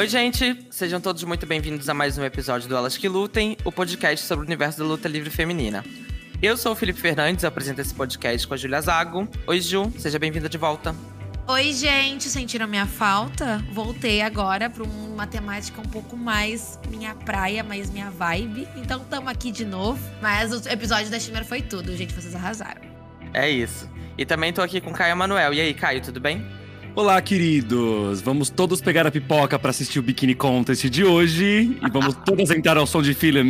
Oi, gente! Sejam todos muito bem-vindos a mais um episódio do Elas que Lutem, o podcast sobre o universo da luta livre feminina. Eu sou o Felipe Fernandes, apresento esse podcast com a Julia Zago. Oi, Ju, seja bem-vinda de volta. Oi, gente, sentiram minha falta? Voltei agora para uma temática um pouco mais minha praia, mais minha vibe. Então estamos aqui de novo. Mas o episódio da Shimmer foi tudo, gente, vocês arrasaram. É isso. E também tô aqui com Caio Manuel. E aí, Caio, tudo bem? Olá, queridos! Vamos todos pegar a pipoca para assistir o Bikini Contest de hoje e vamos todas entrar ao som de filme.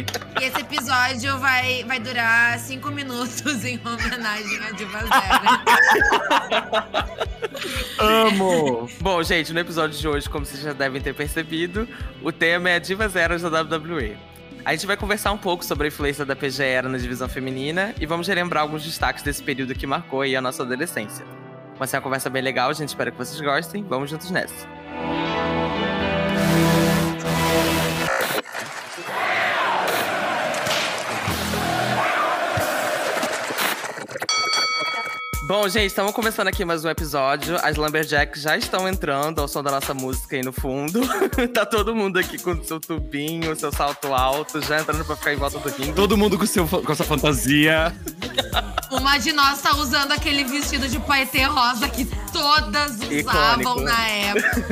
E esse episódio vai, vai durar cinco minutos em homenagem a Diva Zero. Amo! Bom, gente, no episódio de hoje, como vocês já devem ter percebido, o tema é Divas Eras da WWE. A gente vai conversar um pouco sobre a influência da PG Era na divisão feminina e vamos relembrar alguns destaques desse período que marcou aí a nossa adolescência. Vai ser uma conversa bem legal, gente. Espero que vocês gostem. Vamos juntos nessa. Bom, gente, estamos começando aqui mais um episódio. As Lumberjacks já estão entrando ao som da nossa música aí no fundo. tá todo mundo aqui com seu tubinho, seu salto alto, já entrando pra ficar em volta do ringue. Todo mundo com, seu, com sua fantasia. Uma de nós tá usando aquele vestido de paetê rosa que todas usavam Icônico. na época.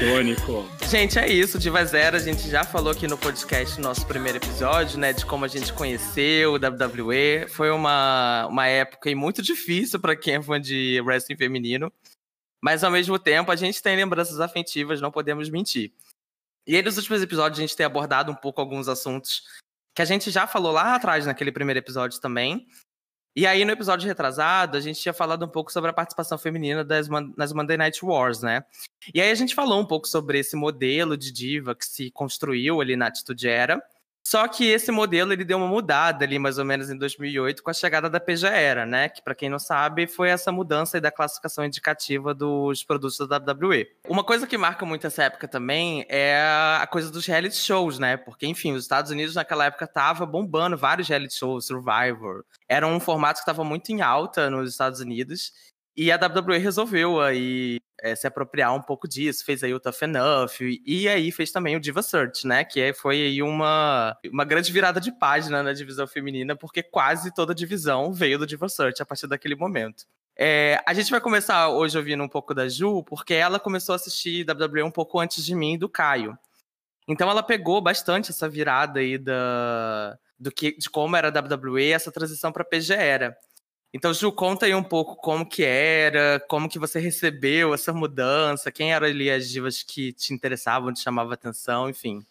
Icônico. Gente, é isso. Diva Zero, a gente já falou aqui no podcast, no nosso primeiro episódio, né? De como a gente conheceu o WWE. Foi uma, uma época muito difícil para quem é fã de wrestling feminino. Mas, ao mesmo tempo, a gente tem lembranças afetivas, não podemos mentir. E aí, nos últimos episódios, a gente tem abordado um pouco alguns assuntos que a gente já falou lá atrás, naquele primeiro episódio também. E aí, no episódio retrasado, a gente tinha falado um pouco sobre a participação feminina das, nas Monday Night Wars, né? E aí a gente falou um pouco sobre esse modelo de diva que se construiu ali na Atitude Era. Só que esse modelo ele deu uma mudada ali mais ou menos em 2008 com a chegada da PJ Era, né? Que para quem não sabe foi essa mudança da classificação indicativa dos produtos da WWE. Uma coisa que marca muito essa época também é a coisa dos reality shows, né? Porque enfim, os Estados Unidos naquela época tava bombando vários reality shows, Survivor. Era um formato que estava muito em alta nos Estados Unidos. E a WWE resolveu aí é, se apropriar um pouco disso, fez aí o Tough Enough, e aí fez também o Diva Search, né? Que foi aí uma, uma grande virada de página na divisão feminina, porque quase toda divisão veio do Diva Search a partir daquele momento. É, a gente vai começar hoje ouvindo um pouco da Ju, porque ela começou a assistir WWE um pouco antes de mim e do Caio. Então ela pegou bastante essa virada aí da, do que, de como era a WWE, essa transição para PG era. Então, Ju, conta aí um pouco como que era, como que você recebeu essa mudança, quem eram ali as divas que te interessavam, te chamavam atenção, enfim.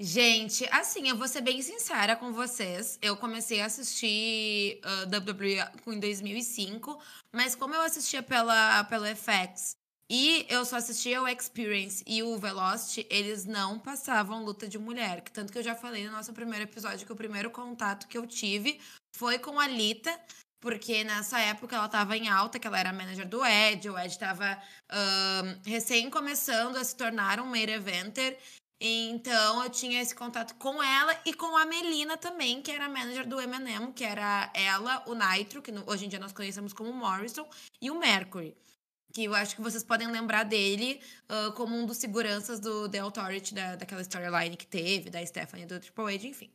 Gente, assim, eu vou ser bem sincera com vocês. Eu comecei a assistir uh, WWE em 2005, mas como eu assistia pela, pela FX e eu só assistia o Experience e o Velocity, eles não passavam luta de mulher. Tanto que eu já falei no nosso primeiro episódio que o primeiro contato que eu tive foi com a Lita, porque nessa época ela estava em alta, que ela era manager do Ed, o Ed estava um, recém começando a se tornar um main eventer, então eu tinha esse contato com ela e com a Melina também, que era manager do Eminem, que era ela, o Nitro, que hoje em dia nós conhecemos como Morrison, e o Mercury. Que eu acho que vocês podem lembrar dele uh, como um dos seguranças do The Authority, da, daquela storyline que teve, da Stephanie do Triple H, enfim.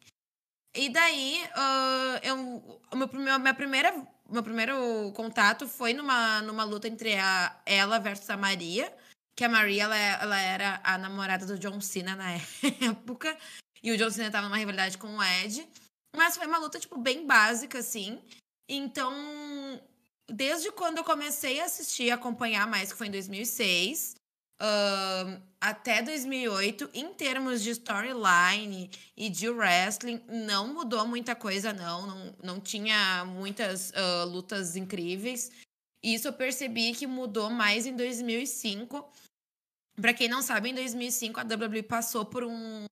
E daí, uh, eu, o meu, minha primeira, meu primeiro contato foi numa, numa luta entre a, ela versus a Maria, que a Maria ela, ela era a namorada do John Cena na época, e o John Cena tava numa rivalidade com o Ed. Mas foi uma luta, tipo, bem básica, assim. Então, desde quando eu comecei a assistir, acompanhar mais, que foi em 2006, até 2008, em termos de storyline e de wrestling, não mudou muita coisa, não. Não, não tinha muitas uh, lutas incríveis. Isso eu percebi que mudou mais em 2005. Para quem não sabe, em 2005 a WWE passou por um,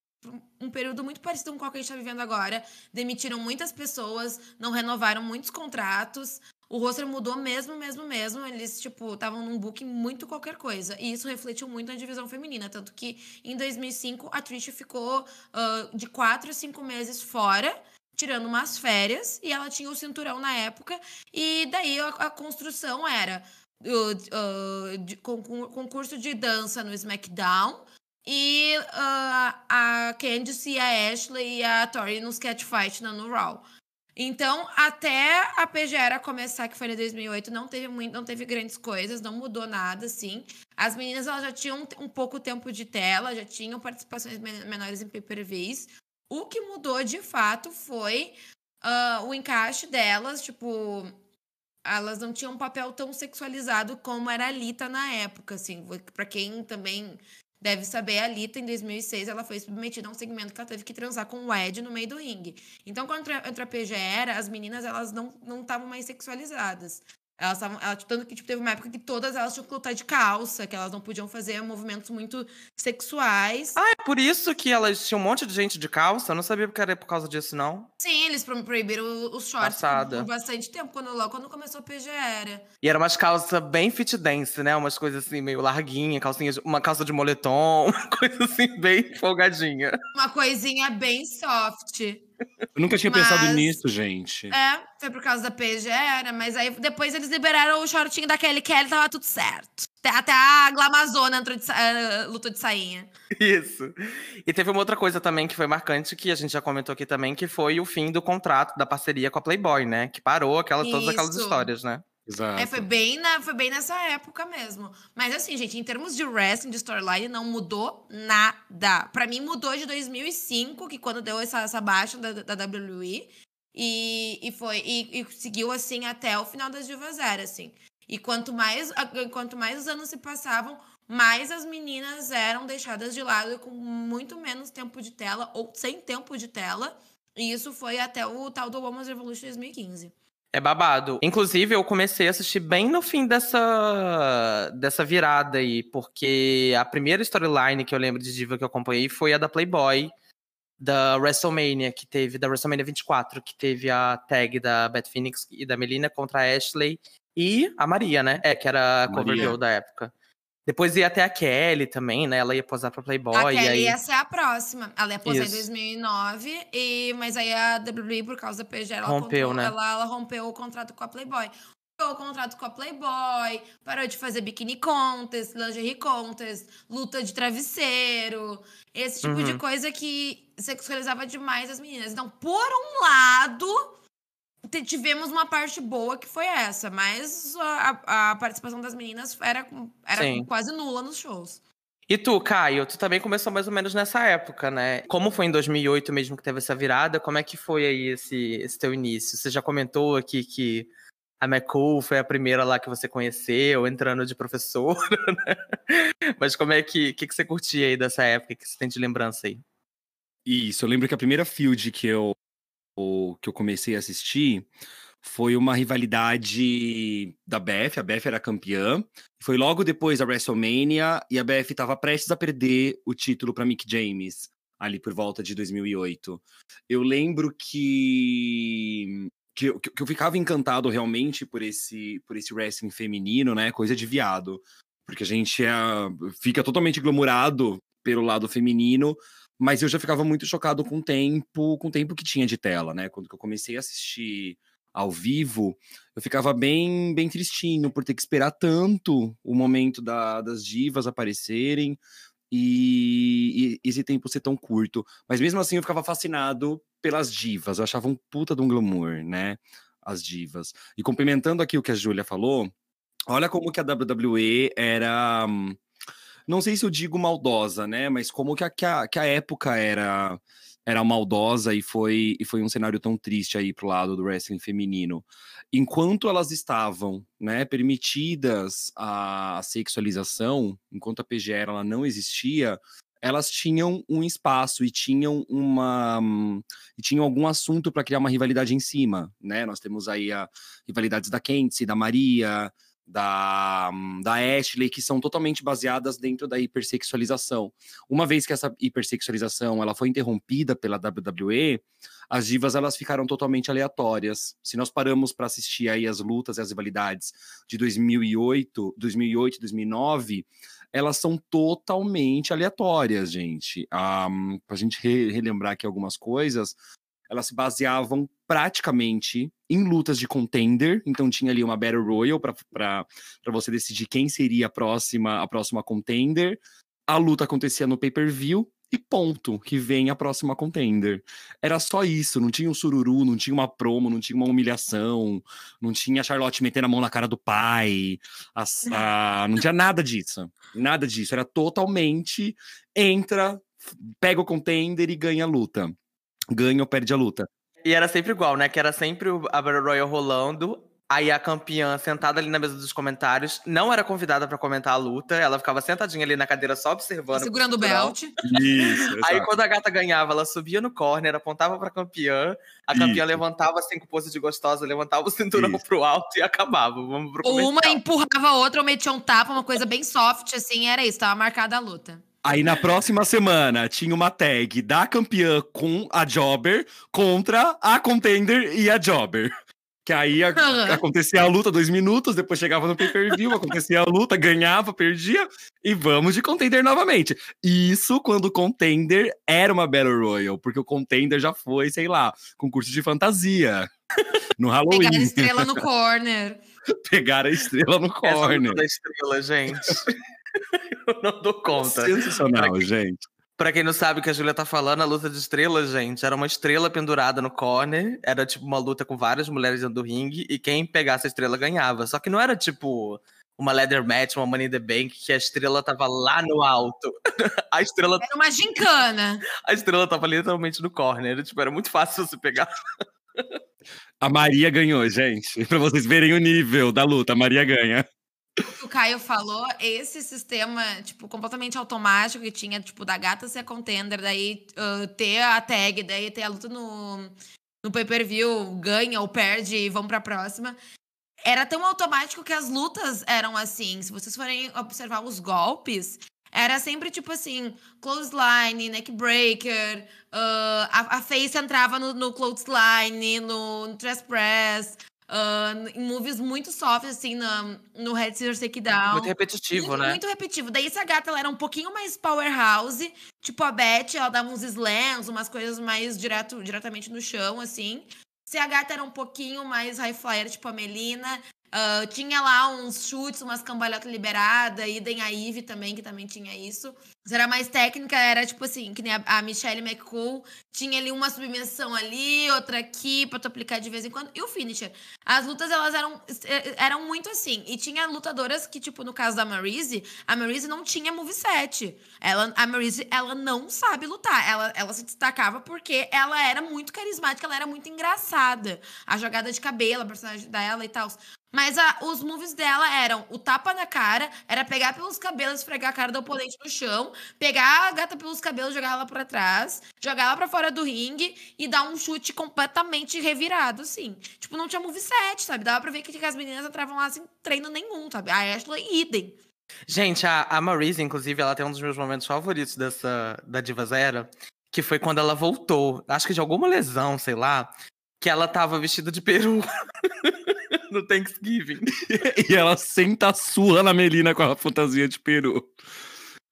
um período muito parecido com o que a gente está vivendo agora. Demitiram muitas pessoas, não renovaram muitos contratos, o roster mudou mesmo, mesmo, mesmo. Eles, tipo, estavam num booking muito qualquer coisa. E isso refletiu muito na divisão feminina. Tanto que em 2005 a Trish ficou uh, de quatro a cinco meses fora, tirando umas férias. E ela tinha o cinturão na época. E daí a, a construção era. uh, de, com, com, concurso de dança no SmackDown. E uh, a Candice a Ashley e a Tori no Sketchfight no Raw. Então, até a PGera começar, que foi em 2008, não teve, muito, não teve grandes coisas, não mudou nada, assim. As meninas elas já tinham um pouco tempo de tela, já tinham participações menores em pay-per-views. O que mudou, de fato, foi uh, o encaixe delas, tipo elas não tinham um papel tão sexualizado como era a Lita na época, assim. Para quem também deve saber, a Lita, em 2006, ela foi submetida a um segmento que ela teve que transar com o Ed no meio do ringue. Então, quando entra a PG era, as meninas, elas não estavam mais sexualizadas. Elas estavam. Ela, tanto que tipo, teve uma época que todas elas tinham que lutar de calça, que elas não podiam fazer movimentos muito sexuais. Ah, é por isso que elas tinham um monte de gente de calça? Eu não sabia que era por causa disso, não. Sim, eles proibiram os shorts por, por, bastante tempo, quando, logo quando começou a PG era. E era umas calças bem fit dance, né? Umas coisas assim, meio larguinha, calcinha, uma calça de moletom, uma coisa assim, bem folgadinha. Uma coisinha bem soft. Eu nunca tinha mas, pensado nisso, gente. É, foi por causa da PG, era, mas aí depois eles liberaram o shortinho da Kelly Kelly, tava tudo certo. Até, até a Glamazona entrou de, uh, lutou de sainha. Isso. E teve uma outra coisa também que foi marcante, que a gente já comentou aqui também, que foi o fim do contrato da parceria com a Playboy, né? Que parou aquela, todas aquelas histórias, né? Exato. É, foi bem, na, foi bem nessa época mesmo. Mas assim, gente, em termos de wrestling, de storyline, não mudou nada. Para mim, mudou de 2005, que quando deu essa, essa baixa da, da WWE. E, e foi e, e, seguiu assim até o final das Divas Era, assim. E quanto mais, quanto mais os anos se passavam, mais as meninas eram deixadas de lado com muito menos tempo de tela ou sem tempo de tela. E isso foi até o tal do Women's Revolution 2015. É babado. Inclusive, eu comecei a assistir bem no fim dessa, dessa virada aí, porque a primeira storyline que eu lembro de Diva que eu acompanhei foi a da Playboy, da WrestleMania, que teve, da WrestleMania 24, que teve a tag da Beth Phoenix e da Melina contra a Ashley e a Maria, né? É, que era a cover girl da época. Depois ia até a Kelly também, né? Ela ia posar pra Playboy. A Kelly aí... ia ser a próxima. Ela ia posar Isso. em 2009, e... mas aí a WWE, por causa da PG, ela, rompeu, comprou, né? ela, ela rompeu o contrato com a Playboy. Rompeu o contrato com a Playboy, parou de fazer biquíni contest, lingerie contest, luta de travesseiro, esse tipo uhum. de coisa que sexualizava demais as meninas. Então, por um lado tivemos uma parte boa que foi essa, mas a, a participação das meninas era, era quase nula nos shows. E tu, Caio, tu também começou mais ou menos nessa época, né? Como foi em 2008 mesmo que teve essa virada, como é que foi aí esse, esse teu início? Você já comentou aqui que a McCool foi a primeira lá que você conheceu, entrando de professora, né? Mas como é que, que, que você curtia aí dessa época, que você tem de lembrança aí? Isso, eu lembro que a primeira field que eu que eu comecei a assistir foi uma rivalidade da BF, a BF era campeã. Foi logo depois da WrestleMania e a BF estava prestes a perder o título para Mick James, ali por volta de 2008. Eu lembro que que, que, eu ficava encantado realmente por esse por esse wrestling feminino, né? Coisa de viado. Porque a gente é, fica totalmente glamourado pelo lado feminino, mas eu já ficava muito chocado com o tempo, com o tempo que tinha de tela, né? Quando eu comecei a assistir ao vivo, eu ficava bem, bem tristinho por ter que esperar tanto o momento da, das divas aparecerem e, e, esse tempo ser tão curto. Mas mesmo assim eu ficava fascinado pelas divas, eu achava um puta de um glamour, né? As divas. E complementando aqui o que a Júlia falou, olha como que a WWE era não sei se eu digo maldosa, né? Mas como que a, que a, que a época era era maldosa e foi, e foi um cenário tão triste aí pro lado do wrestling feminino. Enquanto elas estavam, né, permitidas a, sexualização, enquanto a PGR ela não existia, elas tinham um espaço e tinham uma e tinham algum assunto para criar uma rivalidade em cima, né? Nós temos aí a rivalidades da Kenzie, da Maria, da, da Ashley, que são totalmente baseadas dentro da hipersexualização. Uma vez que essa hipersexualização ela foi interrompida pela WWE, as divas elas ficaram totalmente aleatórias. Se nós paramos para assistir aí as lutas e as rivalidades de 2008, 2008 2009, elas são totalmente aleatórias, gente. Um, para a gente re relembrar aqui algumas coisas, elas se baseavam praticamente em lutas de contender, então tinha ali uma Battle Royale para você decidir quem seria a próxima, a próxima contender. A luta acontecia no pay-per-view e ponto, que vem a próxima contender. Era só isso, não tinha um sururu, não tinha uma promo, não tinha uma humilhação, não tinha a Charlotte metendo a mão na cara do pai, a, a, não tinha nada disso, nada disso, era totalmente entra, pega o contender e ganha a luta. Ganha ou perde a luta. E era sempre igual, né? Que era sempre a Battle Royale rolando, Aí a campeã, sentada ali na mesa dos comentários, não era convidada para comentar a luta, ela ficava sentadinha ali na cadeira só observando. Segurando o belt. Isso. Aí quando a gata ganhava, ela subia no corner, apontava pra campeã, a campeã Isso. levantava cinco poses de gostosa, levantava o cinturão Isso. pro alto e acabava. Vamos pro ou uma empurrava a outra, ou metia um tapa, uma coisa bem soft, assim, era isso, tava marcada a luta. Aí na próxima semana tinha uma tag da campeã com a Jobber contra a contender e a Jobber. Que aí a, acontecia a luta dois minutos, depois chegava no pay-per-view, acontecia a luta, ganhava, perdia, e vamos de contender novamente. Isso quando o contender era uma Battle Royale, porque o contender já foi, sei lá, concurso de fantasia. No Halloween. Pegar a estrela no corner. Pegar a estrela no corner. Essa da estrela, gente. Eu não dou conta. Sensacional, gente. Pra quem não sabe o que a Julia tá falando, a luta de estrelas, gente, era uma estrela pendurada no corner. Era tipo uma luta com várias mulheres dentro do ringue. E quem pegasse a estrela ganhava. Só que não era tipo uma leather match, uma money in the bank, que a estrela tava lá no alto. a estrela. Era uma gincana. a estrela tava literalmente no corner. Tipo, era muito fácil você pegar. a Maria ganhou, gente. Pra vocês verem o nível da luta, a Maria ganha o Caio falou, esse sistema, tipo, completamente automático que tinha, tipo, da gata ser contender, daí uh, ter a tag, daí ter a luta no, no pay-per-view, ganha ou perde e vão pra próxima. Era tão automático que as lutas eram assim. Se vocês forem observar os golpes, era sempre tipo assim: clothesline, neckbreaker, uh, a, a face entrava no, no clothesline, no, no press. Uh, em movies muito soft, assim, no, no Head Scissors Takedown. Muito repetitivo, muito, né? Muito repetitivo. Daí essa gata, ela era um pouquinho mais powerhouse. Tipo a Beth, ela dava uns slams, umas coisas mais direto, diretamente no chão, assim. Se a gata era um pouquinho mais high flyer, tipo a Melina, Uh, tinha lá uns chutes, umas cambalhotas liberadas, tem a Eve também, que também tinha isso. Se era mais técnica, era tipo assim, que nem a, a Michelle McCool tinha ali uma submissão ali, outra aqui, pra tu aplicar de vez em quando. E o finisher. As lutas, elas eram, eram muito assim. E tinha lutadoras que, tipo, no caso da Maryse, a Maryse não tinha moveset. Ela, a Maryse, ela não sabe lutar. Ela, ela se destacava porque ela era muito carismática, ela era muito engraçada. A jogada de cabelo, a personagem dela e tal. Mas a, os moves dela eram o tapa na cara, era pegar pelos cabelos, esfregar a cara do oponente no chão, pegar a gata pelos cabelos, jogar ela para trás, jogar ela para fora do ringue e dar um chute completamente revirado, assim. Tipo, não tinha moveset, sabe? Dava pra ver que as meninas entravam lá sem treino nenhum, sabe? A Ashley, idem. Gente, a, a inclusive, ela tem um dos meus momentos favoritos dessa da Diva Zero, que foi quando ela voltou, acho que de alguma lesão, sei lá, que ela tava vestida de peru. no Thanksgiving. e ela senta a sua na Melina com a fantasia de peru.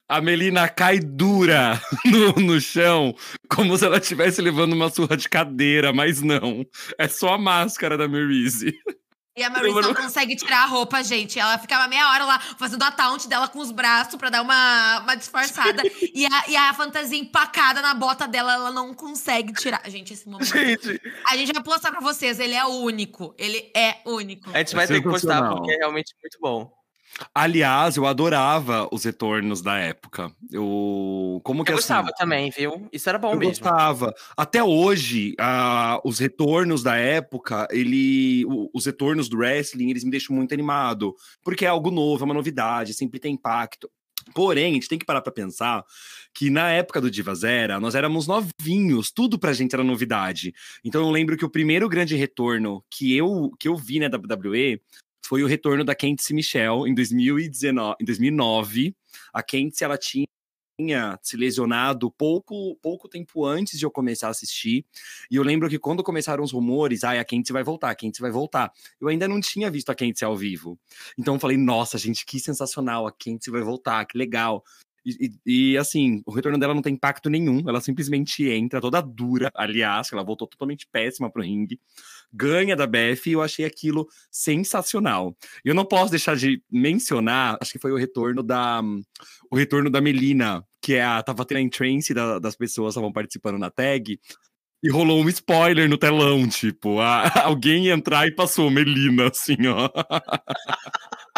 A Melina cai dura no, no chão, como se ela estivesse levando uma surra de cadeira, mas não. É só a máscara da Maryse. E a Maryse não consegue tirar a roupa, gente. Ela ficava meia hora lá fazendo a taunt dela com os braços pra dar uma, uma disfarçada. e, a, e a fantasia empacada na bota dela, ela não consegue tirar. Gente, esse momento. Gente. A gente vai postar pra vocês, ele é único. Ele é único. A gente vai é ter que postar porque é realmente muito bom. Aliás, eu adorava os retornos da época. Eu como que eu assim, gostava também, viu? Isso era bom eu mesmo. Gostava. Até hoje, uh, os retornos da época, ele, os retornos do wrestling, eles me deixam muito animado, porque é algo novo, é uma novidade, sempre tem impacto. Porém, a gente tem que parar para pensar que na época do Divas Era, nós éramos novinhos, tudo pra gente era novidade. Então eu lembro que o primeiro grande retorno que eu, que eu vi na WWE foi o retorno da Candice Michelle em 2019, em 2009. A Candice ela tinha se lesionado pouco pouco tempo antes de eu começar a assistir. E eu lembro que quando começaram os rumores, ai, ah, a Candice vai voltar, a Candice vai voltar. Eu ainda não tinha visto a Candice ao vivo. Então eu falei, nossa, gente, que sensacional, a Candice vai voltar, que legal. E, e, e, assim, o retorno dela não tem impacto nenhum. Ela simplesmente entra toda dura, aliás, ela voltou totalmente péssima pro ringue. Ganha da e eu achei aquilo sensacional. Eu não posso deixar de mencionar, acho que foi o retorno da o retorno da Melina, que é a tava tendo a entrance da, das pessoas que estavam participando na tag. E rolou um spoiler no telão, tipo, a, alguém entrar e passou Melina, assim, ó.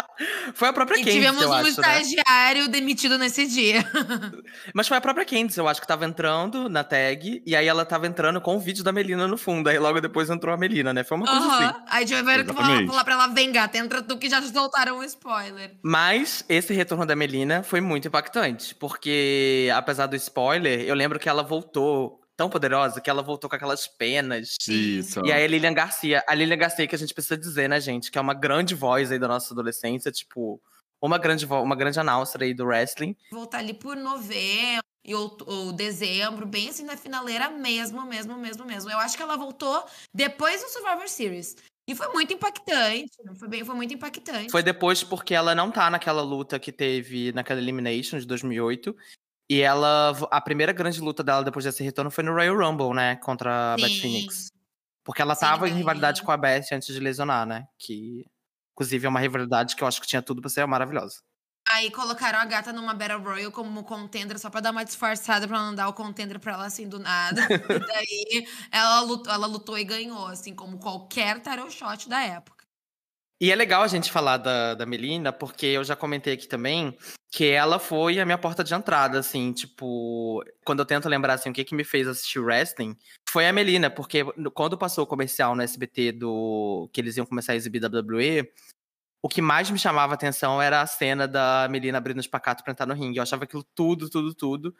Foi a própria Candice, tivemos um acho, né? estagiário né? demitido nesse dia. Mas foi a própria Candice, eu acho que tava entrando na tag, e aí ela tava entrando com o vídeo da Melina no fundo, aí logo depois entrou a Melina, né? Foi uma coisa assim. Aí tiveram que falar, falar pra ela, vem gata, entra tu que já soltaram um spoiler. Mas esse retorno da Melina foi muito impactante, porque apesar do spoiler, eu lembro que ela voltou tão poderosa que ela voltou com aquelas penas. Isso. E aí a Lilian Garcia, a Lilian Garcia que a gente precisa dizer, né, gente, que é uma grande voz aí da nossa adolescência, tipo, uma grande uma grande announcer aí do wrestling. Voltar ali por novembro e ou, ou dezembro, bem assim na finaleira mesmo, mesmo, mesmo, mesmo. Eu acho que ela voltou depois do Survivor Series. E foi muito impactante. Foi, bem, foi muito impactante. Foi depois porque ela não tá naquela luta que teve naquela Elimination de 2008. E ela, a primeira grande luta dela depois desse retorno foi no Royal Rumble, né? Contra a Beth Phoenix. Porque ela Sim, tava em rivalidade com a Beth antes de lesionar, né? Que, inclusive, é uma rivalidade que eu acho que tinha tudo pra ser maravilhosa. Aí colocaram a gata numa Battle Royal como contender, só pra dar uma disfarçada pra não dar o contender pra ela assim do nada. e daí ela lutou, ela lutou e ganhou, assim, como qualquer tarot shot da época. E é legal a gente falar da, da Melina, porque eu já comentei aqui também que ela foi a minha porta de entrada, assim, tipo, quando eu tento lembrar, assim, o que que me fez assistir wrestling, foi a Melina, porque quando passou o comercial no SBT do que eles iam começar a exibir WWE, o que mais me chamava atenção era a cena da Melina abrindo o espacato pra entrar no ringue. Eu achava aquilo tudo, tudo, tudo.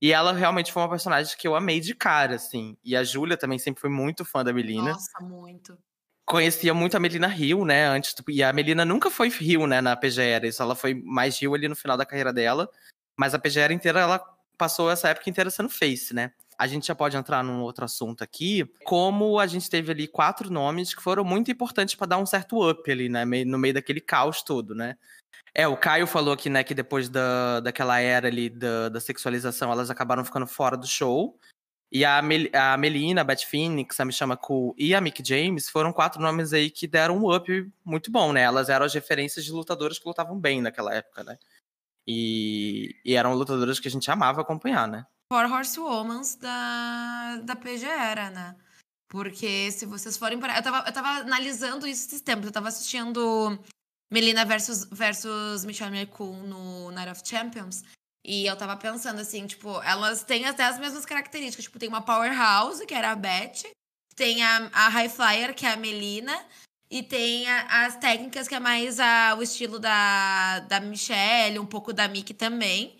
E ela realmente foi uma personagem que eu amei de cara, assim. E a Júlia também sempre foi muito fã da Melina. Nossa, muito conhecia muito a Melina Rio, né? Antes, e a Melina nunca foi Rio, né, na PGR. Isso ela foi mais Rio ali no final da carreira dela. Mas a PGR inteira, ela passou essa época inteira sendo Face, né? A gente já pode entrar num outro assunto aqui, como a gente teve ali quatro nomes que foram muito importantes para dar um certo up ali, né? No meio daquele caos todo, né? É, o Caio falou aqui, né, que depois da, daquela era ali da, da sexualização, elas acabaram ficando fora do show. E a, Mel a Melina, a Beth Phoenix, a Michama Cool e a Mick James foram quatro nomes aí que deram um up muito bom, né? Elas eram as referências de lutadoras que lutavam bem naquela época, né? E, e eram lutadoras que a gente amava acompanhar, né? Four Horsewomans da, da PGera, né? Porque se vocês forem para. Eu tava, eu tava analisando isso esses tempos. Eu tava assistindo Melina versus, versus Michelle McCool no Night of Champions. E eu tava pensando assim, tipo, elas têm até as mesmas características. Tipo, tem uma powerhouse, que era a Beth, tem a, a high flyer, que é a Melina, e tem a, as técnicas, que é mais a, o estilo da, da Michelle, um pouco da Mickey também.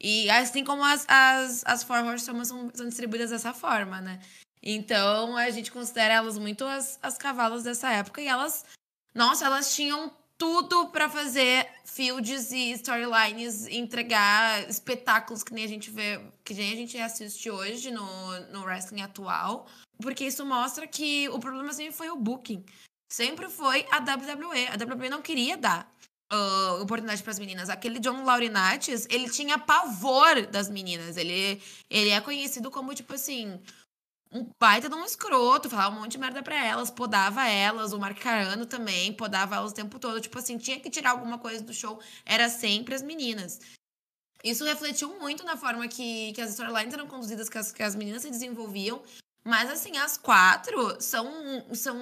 E assim como as, as, as Horsewomen são, são distribuídas dessa forma, né? Então a gente considera elas muito as, as cavalas dessa época e elas, nossa, elas tinham tudo para fazer fields e storylines, entregar espetáculos que nem a gente vê, que nem a gente assiste hoje no, no wrestling atual, porque isso mostra que o problema sempre foi o booking. Sempre foi a WWE. A WWE não queria dar uh, oportunidade para as meninas. Aquele John Laurinaitis, ele tinha pavor das meninas. Ele, ele é conhecido como, tipo assim, um baita de um escroto, falava um monte de merda pra elas, podava elas, o Mark Carano também, podava elas o tempo todo. Tipo assim, tinha que tirar alguma coisa do show, era sempre as meninas. Isso refletiu muito na forma que, que as storylines eram conduzidas, que as, que as meninas se desenvolviam. Mas, assim, as quatro são, são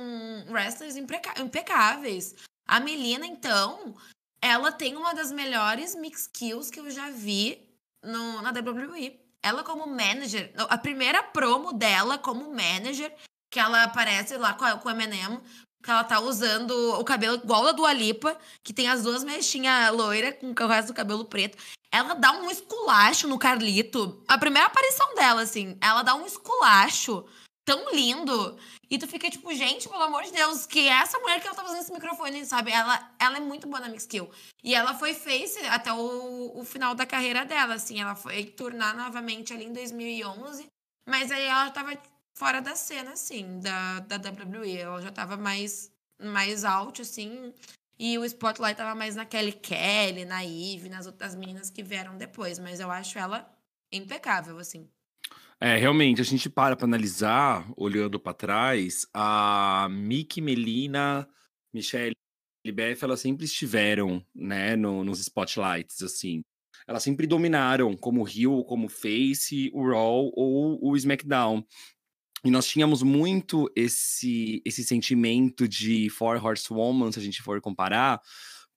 wrestlers impecáveis. A Melina, então, ela tem uma das melhores mix kills que eu já vi no, na WWE ela como manager, a primeira promo dela como manager, que ela aparece lá com, a, com o Eminem, que ela tá usando o cabelo igual a do Alipa, que tem as duas mechinhas loiras com o resto do cabelo preto. Ela dá um esculacho no Carlito. A primeira aparição dela, assim, ela dá um esculacho tão lindo. E tu fica tipo, gente, pelo amor de Deus, que é essa mulher que ela tá fazendo esse microfone, sabe? Ela, ela é muito boa na mix skill. E ela foi face até o, o final da carreira dela, assim. Ela foi turnar novamente ali em 2011. Mas aí ela tava fora da cena, assim, da, da WWE. Ela já tava mais, mais alto, assim. E o spotlight tava mais na Kelly Kelly, na Eve, nas outras meninas que vieram depois. Mas eu acho ela impecável, assim. É, realmente, a gente para pra analisar, olhando pra trás, a Mickey, Melina, Michelle e elas sempre estiveram, né, no, nos spotlights, assim. Elas sempre dominaram, como Rio, como Face, o Raw ou o SmackDown. E nós tínhamos muito esse, esse sentimento de Four Horsewoman, se a gente for comparar,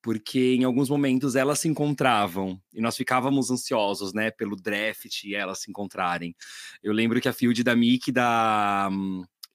porque em alguns momentos elas se encontravam e nós ficávamos ansiosos, né, pelo draft e elas se encontrarem. Eu lembro que a field da Mickey da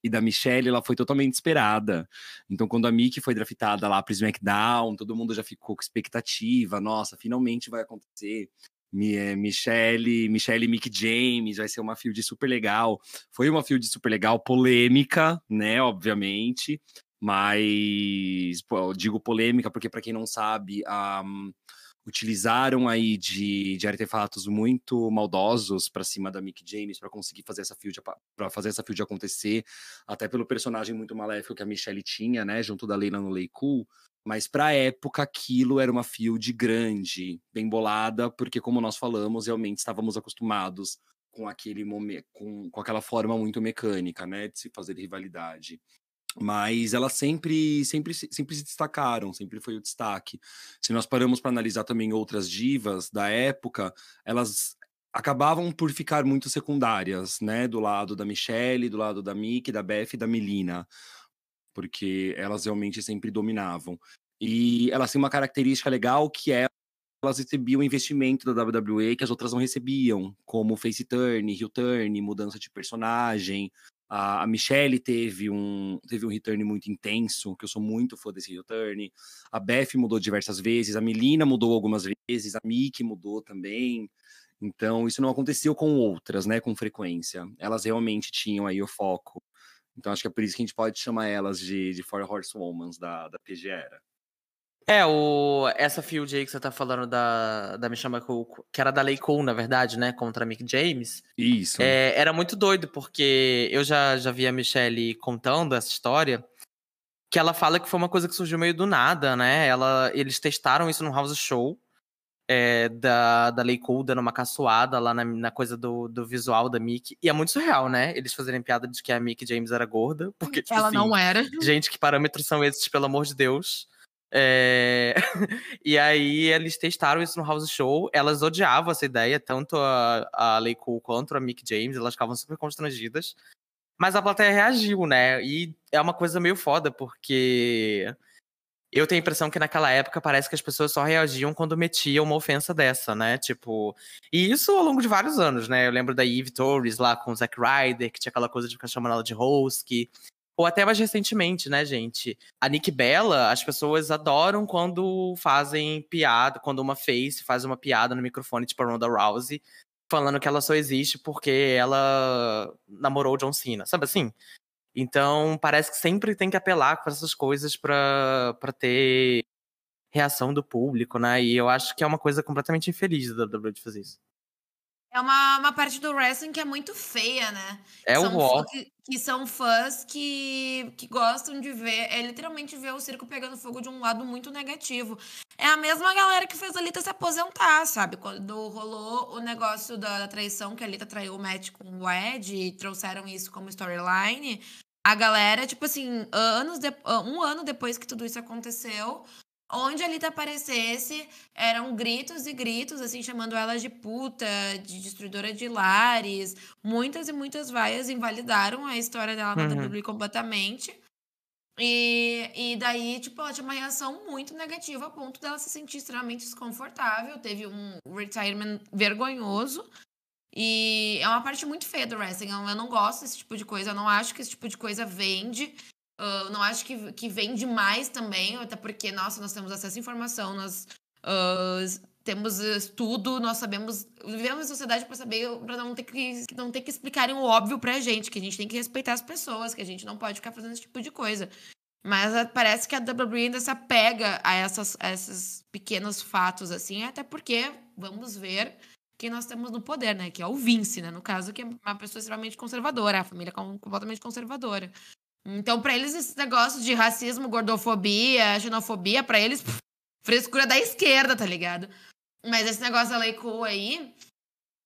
e da Michelle, ela foi totalmente esperada. Então, quando a Mickey foi draftada lá para SmackDown, todo mundo já ficou com expectativa. Nossa, finalmente vai acontecer. Eh, Michelle, Michelle e Mick James, vai ser uma field super legal. Foi uma field super legal, polêmica, né, obviamente, mas pô, digo polêmica porque para quem não sabe, um, utilizaram aí de, de artefatos muito maldosos para cima da Mick James para conseguir fazer essa field para fazer essa field acontecer, até pelo personagem muito maléfico que a Michelle tinha, né, junto da Leila no Lei Cool. Mas para época aquilo era uma field grande, bem bolada, porque como nós falamos, realmente estávamos acostumados com aquele momento, com, com aquela forma muito mecânica, né, de se fazer rivalidade. Mas elas sempre, sempre, sempre se destacaram, sempre foi o destaque. Se nós paramos para analisar também outras divas da época, elas acabavam por ficar muito secundárias, né? Do lado da Michelle, do lado da Mickey, da Beth e da Melina porque elas realmente sempre dominavam. E elas têm uma característica legal que é elas recebiam investimento da WWE que as outras não recebiam, como face turn, heel turn, mudança de personagem. A, Michelle teve um, teve um return muito intenso, que eu sou muito fã desse return. A Beth mudou diversas vezes, a Melina mudou algumas vezes, a Mickey mudou também. Então, isso não aconteceu com outras, né, com frequência. Elas realmente tinham aí o foco então acho que é por isso que a gente pode chamar elas de, de Four Horsewomen da, da PG Era. É, o, essa field aí que você tá falando da, da Michelle McCool, que era da Lei Cole, na verdade, né? Contra a Mick James. Isso. É, era muito doido, porque eu já, já vi a Michelle contando essa história, que ela fala que foi uma coisa que surgiu meio do nada, né? Ela, eles testaram isso no House Show é, da, da Lei Cool dando uma caçoada lá na, na coisa do, do visual da Mickey. E é muito surreal, né? Eles fazerem piada de que a Mickey James era gorda. Porque, tipo, Ela assim, não era. Gente, que parâmetros são esses, pelo amor de Deus? É... e aí eles testaram isso no House Show. Elas odiavam essa ideia, tanto a, a Lei Cool quanto a Mickey James. Elas ficavam super constrangidas. Mas a plateia reagiu, né? E é uma coisa meio foda, porque eu tenho a impressão que naquela época parece que as pessoas só reagiam quando metiam uma ofensa dessa, né? Tipo. E isso ao longo de vários anos, né? Eu lembro da Eve Torres lá com o Zack Ryder, que tinha aquela coisa de ficar chamando ela de Hosky. Ou até mais recentemente, né, gente? A Nick Bella, as pessoas adoram quando fazem piada, quando uma face faz uma piada no microfone, tipo a Ronda Rousey, falando que ela só existe porque ela namorou John Cena, sabe assim? Então, parece que sempre tem que apelar para essas coisas para ter reação do público, né? E eu acho que é uma coisa completamente infeliz da WWE de fazer isso. É uma, uma parte do wrestling que é muito feia, né? É são o Raw. Que, que, são fãs que, que gostam de ver, é literalmente ver o circo pegando fogo de um lado muito negativo. É a mesma galera que fez a Lita se aposentar, sabe? Quando rolou o negócio da, da traição, que a Lita traiu o match com o Ed e trouxeram isso como storyline. A galera, tipo assim, anos de, um ano depois que tudo isso aconteceu, Onde a Lita aparecesse, eram gritos e gritos, assim, chamando ela de puta, de destruidora de lares. Muitas e muitas vaias invalidaram a história dela na uhum. WWE completamente. E, e daí, tipo, ela tinha uma reação muito negativa, a ponto dela se sentir extremamente desconfortável. Teve um retirement vergonhoso. E é uma parte muito feia do wrestling. Eu não gosto desse tipo de coisa. Eu não acho que esse tipo de coisa vende. Uh, não acho que, que vem demais também, até porque, nossa, nós temos acesso à informação, nós uh, temos tudo, nós sabemos, vivemos em sociedade para saber, para não ter que não ter que explicarem o óbvio pra gente, que a gente tem que respeitar as pessoas, que a gente não pode ficar fazendo esse tipo de coisa. Mas uh, parece que a WWE ainda se apega a, essas, a esses pequenos fatos, assim, até porque, vamos ver, quem nós temos no poder, né? Que é o Vince, né? No caso, que é uma pessoa extremamente conservadora, a família completamente conservadora. Então, pra eles, esse negócio de racismo, gordofobia, xenofobia, pra eles, pff, frescura da esquerda, tá ligado? Mas esse negócio da Lei Cool aí,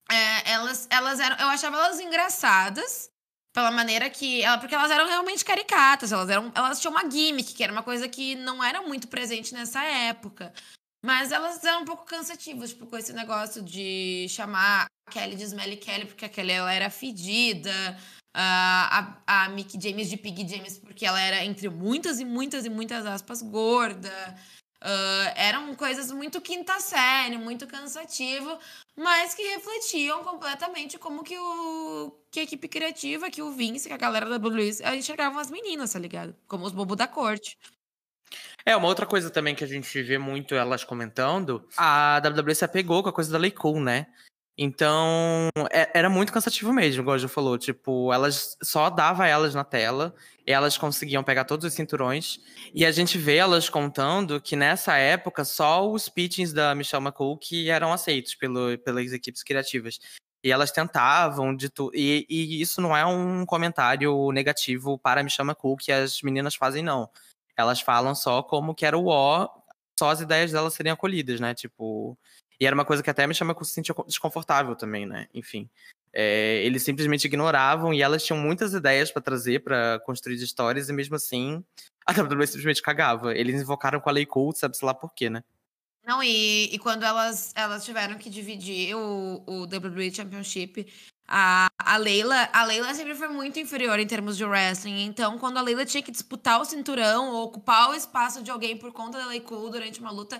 é, elas, elas eram. Eu achava elas engraçadas pela maneira que. Ela, porque elas eram realmente caricatas, elas, eram, elas tinham uma gimmick, que era uma coisa que não era muito presente nessa época. Mas elas eram um pouco cansativas, tipo, com esse negócio de chamar a Kelly de Smelly Kelly, porque a Kelly ela era fedida, a, a Mickey James de Pig James, porque ela era, entre muitas e muitas e muitas aspas, gorda. Uh, eram coisas muito quinta série, muito cansativo, mas que refletiam completamente como que, o, que a equipe criativa, que o Vince, que a galera da Blue enxergavam as meninas, tá ligado? Como os bobos da corte. É, uma outra coisa também que a gente vê muito elas comentando, a WWE se apegou com a coisa da Lei Cool, né? Então, é, era muito cansativo mesmo, igual já falou. Tipo, elas só dava elas na tela, elas conseguiam pegar todos os cinturões. E a gente vê elas contando que nessa época só os pitchings da Michelle McCool que eram aceitos pelo, pelas equipes criativas. E elas tentavam de tudo. E, e, isso não é um comentário negativo para Michelle McCool que as meninas fazem, não. Elas falam só como que era o ó, só as ideias delas serem acolhidas, né? Tipo, e era uma coisa que até me chama se sentia desconfortável também, né? Enfim. É, eles simplesmente ignoravam e elas tinham muitas ideias para trazer, para construir histórias, e mesmo assim, a WWE simplesmente cagava. Eles invocaram com a Lei Cold, sabe-se lá por quê, né? Não, e, e quando elas, elas tiveram que dividir o, o WWE Championship, a, a Leila, a Leila sempre foi muito inferior em termos de wrestling. Então, quando a Leila tinha que disputar o cinturão ou ocupar o espaço de alguém por conta da Lei Cool durante uma luta,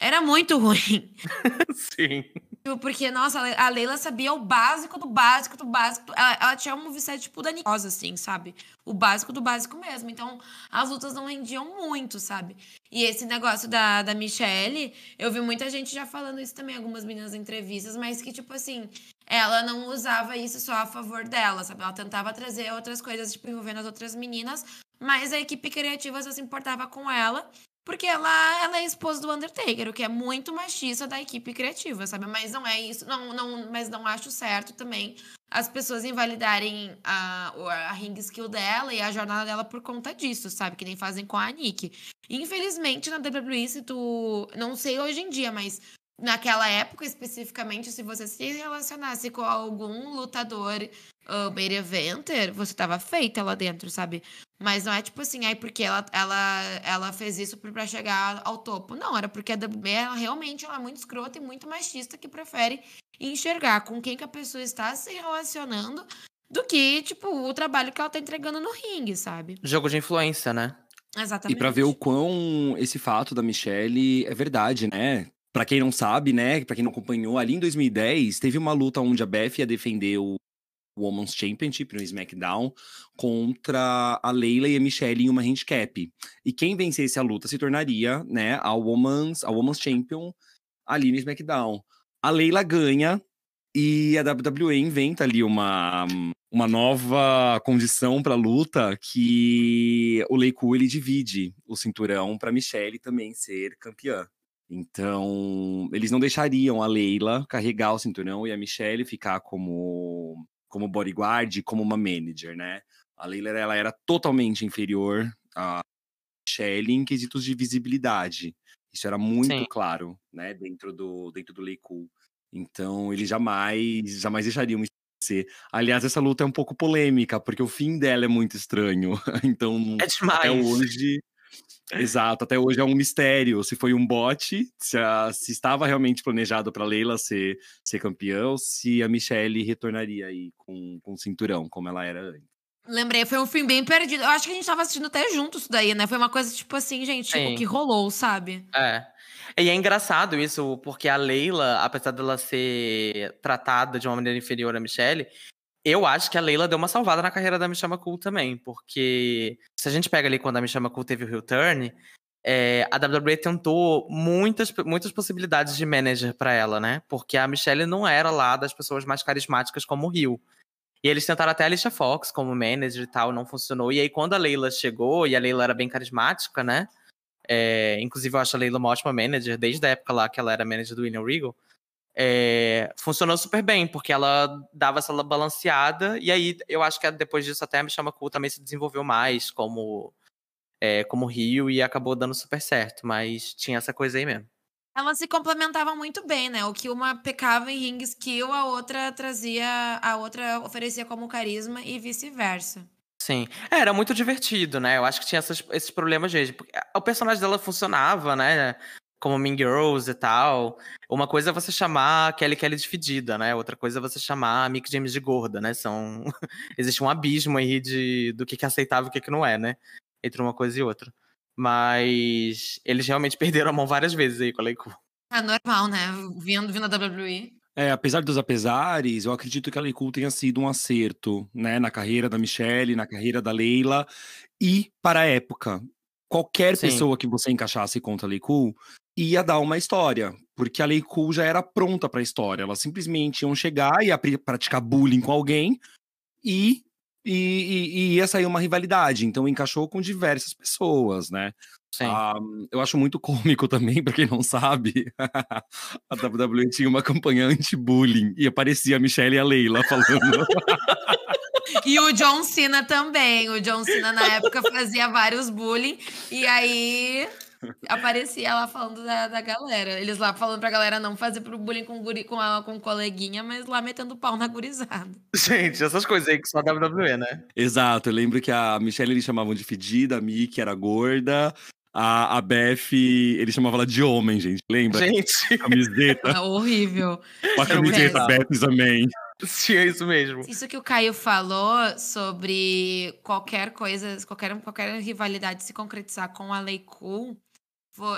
era muito ruim. Sim. Tipo, porque, nossa, a Leila sabia o básico do básico do básico. Ela, ela tinha um moveset, tipo, da Nicosa, assim, sabe? O básico do básico mesmo. Então, as lutas não rendiam muito, sabe? E esse negócio da, da Michelle, eu vi muita gente já falando isso também, algumas meninas em entrevistas, mas que, tipo assim, ela não usava isso só a favor dela, sabe? Ela tentava trazer outras coisas, tipo, envolvendo as outras meninas, mas a equipe criativa só se importava com ela porque ela, ela é esposa do Undertaker, o que é muito machista da equipe criativa, sabe? Mas não é isso, não, não, mas não acho certo também as pessoas invalidarem a, a ring skill dela e a jornada dela por conta disso, sabe? Que nem fazem com a Nick. Infelizmente, na WWE, se tu. Não sei hoje em dia, mas naquela época especificamente, se você se relacionasse com algum lutador uh, main eventer, você tava feita lá dentro, sabe? Mas não é tipo assim, aí porque ela, ela, ela fez isso para chegar ao topo. Não, era porque a WWE ela, realmente ela é muito escrota e muito machista que prefere enxergar com quem que a pessoa está se relacionando do que, tipo, o trabalho que ela tá entregando no ringue, sabe? Jogo de influência, né? Exatamente. E para ver o quão esse fato da Michelle é verdade, né? Para quem não sabe, né, para quem não acompanhou, ali em 2010 teve uma luta onde a Beth ia defender o Women's Championship no SmackDown contra a Leila e a Michelle em uma handicap. E quem vencesse a luta se tornaria, né, a Women's, a Women's Champion ali no SmackDown. A Leila ganha e a WWE inventa ali uma, uma nova condição para a luta que o Leiku ele divide o cinturão para Michelle também ser campeã. Então, eles não deixariam a Leila carregar o cinturão e a Michelle ficar como como bodyguard, como uma manager, né? A Leila ela era totalmente inferior a Michelle em quesitos de visibilidade. Isso era muito Sim. claro, né, dentro do dentro do Lei Cool. Então, eles jamais jamais deixariam ser. Aliás, essa luta é um pouco polêmica, porque o fim dela é muito estranho. então, é demais. até hoje Exato, até hoje é um mistério se foi um bot, se, a, se estava realmente planejado para Leila ser, ser campeã, ou se a Michelle retornaria aí com, com o cinturão, como ela era antes. Lembrei, foi um fim bem perdido. Eu acho que a gente tava assistindo até junto isso daí, né? Foi uma coisa tipo assim, gente, tipo, que rolou, sabe? É. E é engraçado isso, porque a Leila, apesar dela ser tratada de uma maneira inferior à Michelle, eu acho que a Leila deu uma salvada na carreira da Michelle McCool também, porque se a gente pega ali quando a Michelle McCool teve o heel turn, é, a WWE tentou muitas, muitas possibilidades de manager para ela, né? Porque a Michelle não era lá das pessoas mais carismáticas como o Rio. E eles tentaram até a Alicia Fox como manager e tal, não funcionou. E aí, quando a Leila chegou, e a Leila era bem carismática, né? É, inclusive, eu acho a Leila uma ótima manager, desde a época lá que ela era manager do William Regal. É, funcionou super bem, porque ela dava essa balanceada, e aí eu acho que depois disso até a Me Chama Cool também se desenvolveu mais como, é, como Rio e acabou dando super certo, mas tinha essa coisa aí mesmo. Elas se complementavam muito bem, né? O que uma pecava em ring skill, a outra trazia, a outra oferecia como carisma e vice-versa. Sim. É, era muito divertido, né? Eu acho que tinha essas, esses problemas, gente. O personagem dela funcionava, né? Como Mean Girls e tal. Uma coisa é você chamar Kelly Kelly de fedida, né? Outra coisa é você chamar Mick James de gorda, né? São... Existe um abismo aí de... do que é aceitável e o que não é, né? Entre uma coisa e outra. Mas eles realmente perderam a mão várias vezes aí com a Leiku. É normal, né? Vindo, vindo da WWE. É, apesar dos apesares, eu acredito que a Leiku tenha sido um acerto, né? Na carreira da Michelle, na carreira da Leila. E para a época, qualquer Sim. pessoa que você encaixasse contra a Leiku ia dar uma história, porque a Lei Cool já era pronta para a história. Elas simplesmente iam chegar, ia praticar bullying com alguém e, e, e, ia sair uma rivalidade. Então encaixou com diversas pessoas, né? Sim. Ah, eu acho muito cômico também, para quem não sabe, a WWE tinha uma campanha anti-bullying e aparecia a Michelle e a Leila falando. E o John Cena também. O John Cena, na época, fazia vários bullying. E aí aparecia lá falando da, da galera. Eles lá falando pra galera não fazer pro bullying com, guri, com, a, com coleguinha, mas lá metendo pau na gurizada. Gente, essas coisas aí que só a WWE, né? Exato, eu lembro que a Michelle eles chamavam de fedida, a Mickey era gorda. A, a Beth, ele chamava ela de homem, gente. Lembra? Gente. Camiseta. É horrível. A camiseta Beth is a man. Sim, é isso mesmo. Isso que o Caio falou sobre qualquer coisa, qualquer, qualquer rivalidade se concretizar com a Lei Cool,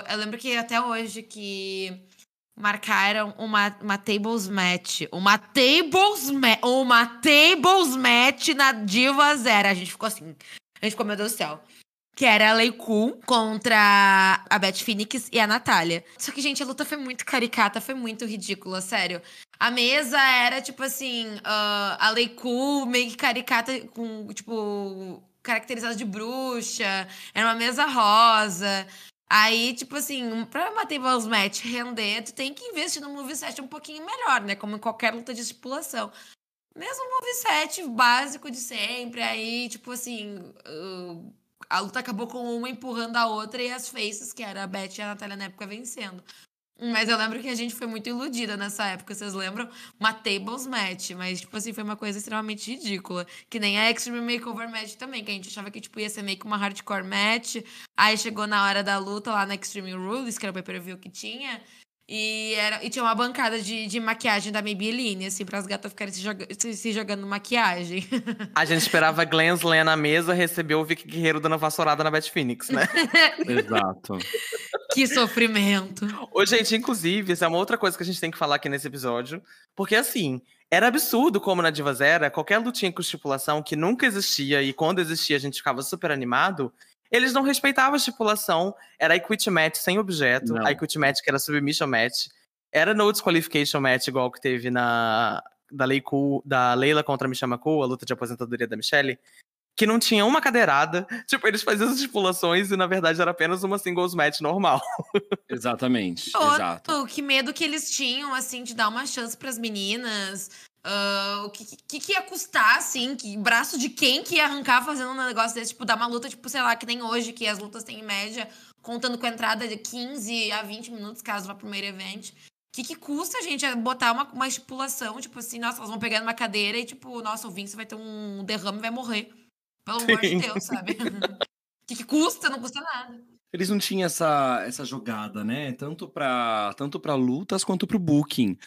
eu lembro que até hoje que marcaram uma, uma tables match. Uma tables match. Uma tables match na Diva Zero. A gente ficou assim. A gente ficou, meu Deus do céu. Que era a Leiku contra a Beth Phoenix e a Natália. Só que, gente, a luta foi muito caricata, foi muito ridícula, sério. A mesa era, tipo assim, uh, a Leiku meio que caricata, com, tipo, caracterizada de bruxa. Era uma mesa rosa. Aí, tipo assim, pra uma tables match render, tu tem que investir no moveset um pouquinho melhor, né? Como em qualquer luta de estipulação. Mesmo moveset básico de sempre, aí, tipo assim, a luta acabou com uma empurrando a outra e as faces, que era a Beth e a Natália na época, vencendo. Mas eu lembro que a gente foi muito iludida nessa época, vocês lembram? Uma tables match, mas, tipo assim, foi uma coisa extremamente ridícula. Que nem a Extreme Makeover Match também, que a gente achava que, tipo, ia ser meio que uma hardcore match. Aí chegou na hora da luta lá na Extreme Rules, que era o pay-per-view que tinha. E, era, e tinha uma bancada de, de maquiagem da Maybelline, assim, para as gatas ficarem se, joga, se, se, jogando maquiagem. A gente esperava Glenn Slan na mesa, recebeu o Vicky Guerreiro dando vassourada na Beth Phoenix, né? Exato. Que sofrimento. Ô, gente, inclusive, essa é uma outra coisa que a gente tem que falar aqui nesse episódio. Porque, assim, era absurdo como na Divas era, qualquer lutinha com estipulação que nunca existia e quando existia a gente ficava super animado eles não respeitavam a estipulação. Era equity match sem objeto. Não. A equity match que era submission match. Era no disqualification match, igual que teve na da, Lei cool, da Leila contra a Michelle McCool, a luta de aposentadoria da Michelle. Que não tinha uma cadeirada. Tipo, eles faziam as estipulações e, na verdade, era apenas uma singles match normal. Exatamente. Exato. Que medo que eles tinham, assim, de dar uma chance para as meninas. Uh, o que, que, que, ia custar, assim? Que braço de quem que ia arrancar fazendo um negócio desse? Tipo, dar uma luta, tipo, sei lá, que nem hoje, que as lutas têm em média, contando com a entrada de 15 a 20 minutos, caso vá pro primeiro evento. O que, que custa, gente, botar uma, uma estipulação, tipo assim, nossa, elas vão pegar numa cadeira e, tipo, nossa, o Vince vai ter um derrame e vai morrer. Pelo amor de Deus, sabe? O que, que custa? Não custa nada. Eles não tinham essa, essa jogada, né? Tanto para tanto lutas quanto para o booking.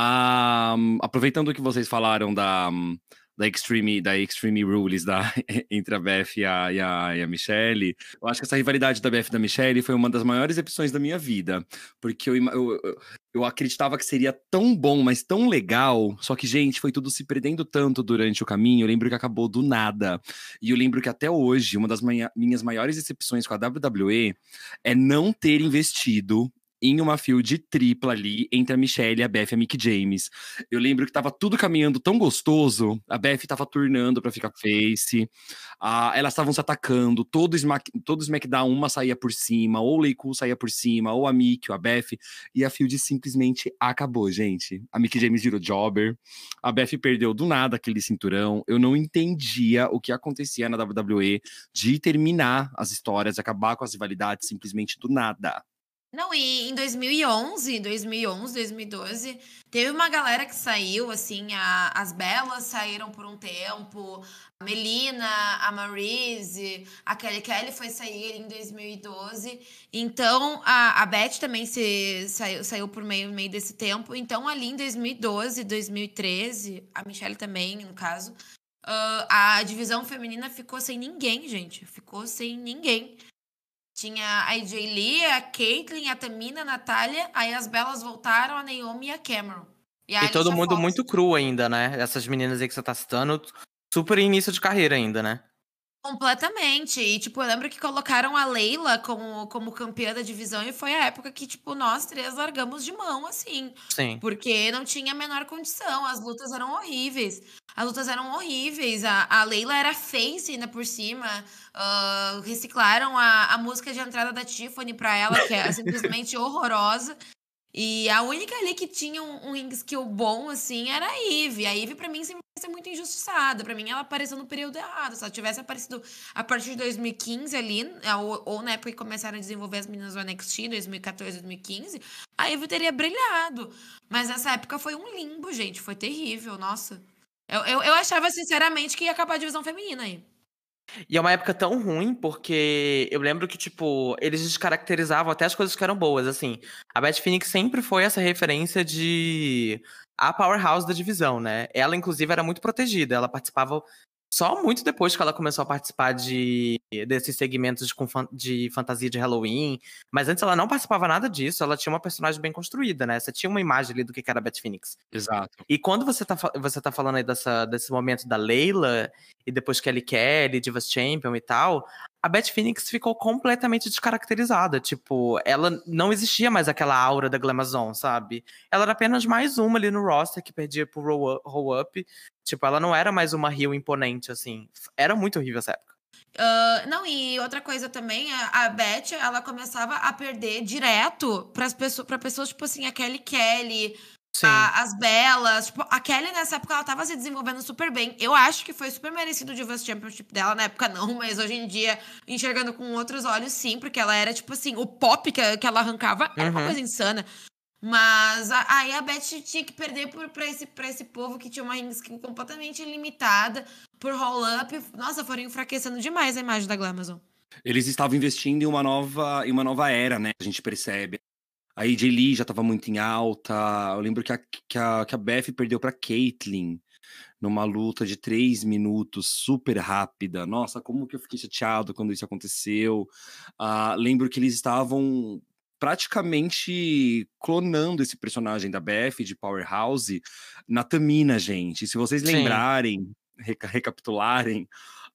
Ah, aproveitando que vocês falaram da, da Extreme, da Extreme Rules da, entre a Beth e a, e, a, e a Michelle, eu acho que essa rivalidade da Beth e da Michelle foi uma das maiores opções da minha vida. Porque eu, eu, eu acreditava que seria tão bom, mas tão legal. Só que, gente, foi tudo se perdendo tanto durante o caminho. Eu lembro que acabou do nada. E eu lembro que até hoje, uma das minhas maiores decepções com a WWE é não ter investido em uma field tripla ali entre a Michelle, a Beth e a Mick James. Eu lembro que tava tudo caminhando tão gostoso, a Beth tava turnando para ficar face, elas estavam se atacando, todo, Smack, todo SmackDown uma saía por cima, ou o Leiku saía por cima, ou a Mick, ou a Beth, e a field simplesmente acabou, gente. A Mick James virou jobber, a Beth perdeu do nada aquele cinturão, eu não entendia o que acontecia na WWE de terminar as histórias, acabar com as rivalidades simplesmente do nada. Não, e em 2011, 2011, 2012, teve uma galera que saiu, assim, a, as Belas saíram por um tempo, a Melina, a Marise, a Kelly Kelly foi sair em 2012. Então, a, a Beth também se, saiu, saiu por meio, meio desse tempo. Então, ali em 2012, 2013, a Michelle também, no caso, uh, a divisão feminina ficou sem ninguém, gente. Ficou sem ninguém. Tinha a AJ Lee, a Caitlyn, a Tamina, a Natália. Aí as belas voltaram, a Naomi e a Cameron. E, e todo mundo Fox. muito cru ainda, né? Essas meninas aí que você tá citando, super início de carreira ainda, né? Completamente. E, tipo, eu lembro que colocaram a Leila como, como campeã da divisão e foi a época que, tipo, nós três largamos de mão, assim. Sim. Porque não tinha a menor condição. As lutas eram horríveis. As lutas eram horríveis. A, a Leila era face ainda por cima. Uh, reciclaram a, a música de entrada da Tiffany pra ela, que é simplesmente horrorosa. E a única ali que tinha um, um skill bom, assim, era a Eve. A Eve, pra mim, sempre vai ser muito injustiçada. Pra mim, ela apareceu no período errado. Se ela tivesse aparecido a partir de 2015 ali, né, ou, ou na época que começaram a desenvolver as meninas do NXT, 2014, 2015, a Eve teria brilhado. Mas essa época foi um limbo, gente. Foi terrível, nossa. Eu, eu, eu achava, sinceramente, que ia acabar a divisão feminina aí. E é uma época tão ruim, porque eu lembro que, tipo, eles descaracterizavam até as coisas que eram boas, assim. A Beth Phoenix sempre foi essa referência de a powerhouse da divisão, né? Ela, inclusive, era muito protegida. Ela participava só muito depois que ela começou a participar de desses segmentos de, de, fantasia de Halloween. Mas antes ela não participava nada disso, ela tinha uma personagem bem construída, né? Você tinha uma imagem ali do que era a Beth Phoenix. Exato. E quando você tá, você tá falando aí dessa, desse momento da Leila, e depois Kelly Kelly, Divas Champion e tal, a Beth Phoenix ficou completamente descaracterizada. Tipo, ela não existia mais aquela aura da Glamazon, sabe? Ela era apenas mais uma ali no roster que perdia pro Roll Up. Tipo, ela não era mais uma Rio imponente, assim. Era muito horrível essa época. Uh, não, e outra coisa também, a, a Beth, ela começava a perder direto para pessoas, pra pessoas, tipo assim, a Kelly Kelly, a, as belas. Tipo, a Kelly, nessa época, ela tava se desenvolvendo super bem. Eu acho que foi super merecido o Divas Championship dela. Na época, não, mas hoje em dia, enxergando com outros olhos, sim, porque ela era, tipo assim, o pop que, que ela arrancava era uhum. uma coisa insana. Mas aí a, Beth tinha que perder por, pra, esse, pra esse povo que tinha uma skin completamente limitada por roll-up. Nossa, foram enfraquecendo demais a imagem da Glamazon. Eles estavam investindo em uma nova, em uma nova era, né? A gente percebe. A AJ Lee já estava muito em alta. Eu lembro que a, que a, que a Beth perdeu para Caitlyn numa luta de três minutos, super rápida. Nossa, como que eu fiquei chateado quando isso aconteceu. Uh, lembro que eles estavam praticamente clonando esse personagem da Beth de Powerhouse na Tamina, gente. Se vocês lembrarem, reca recapitularem,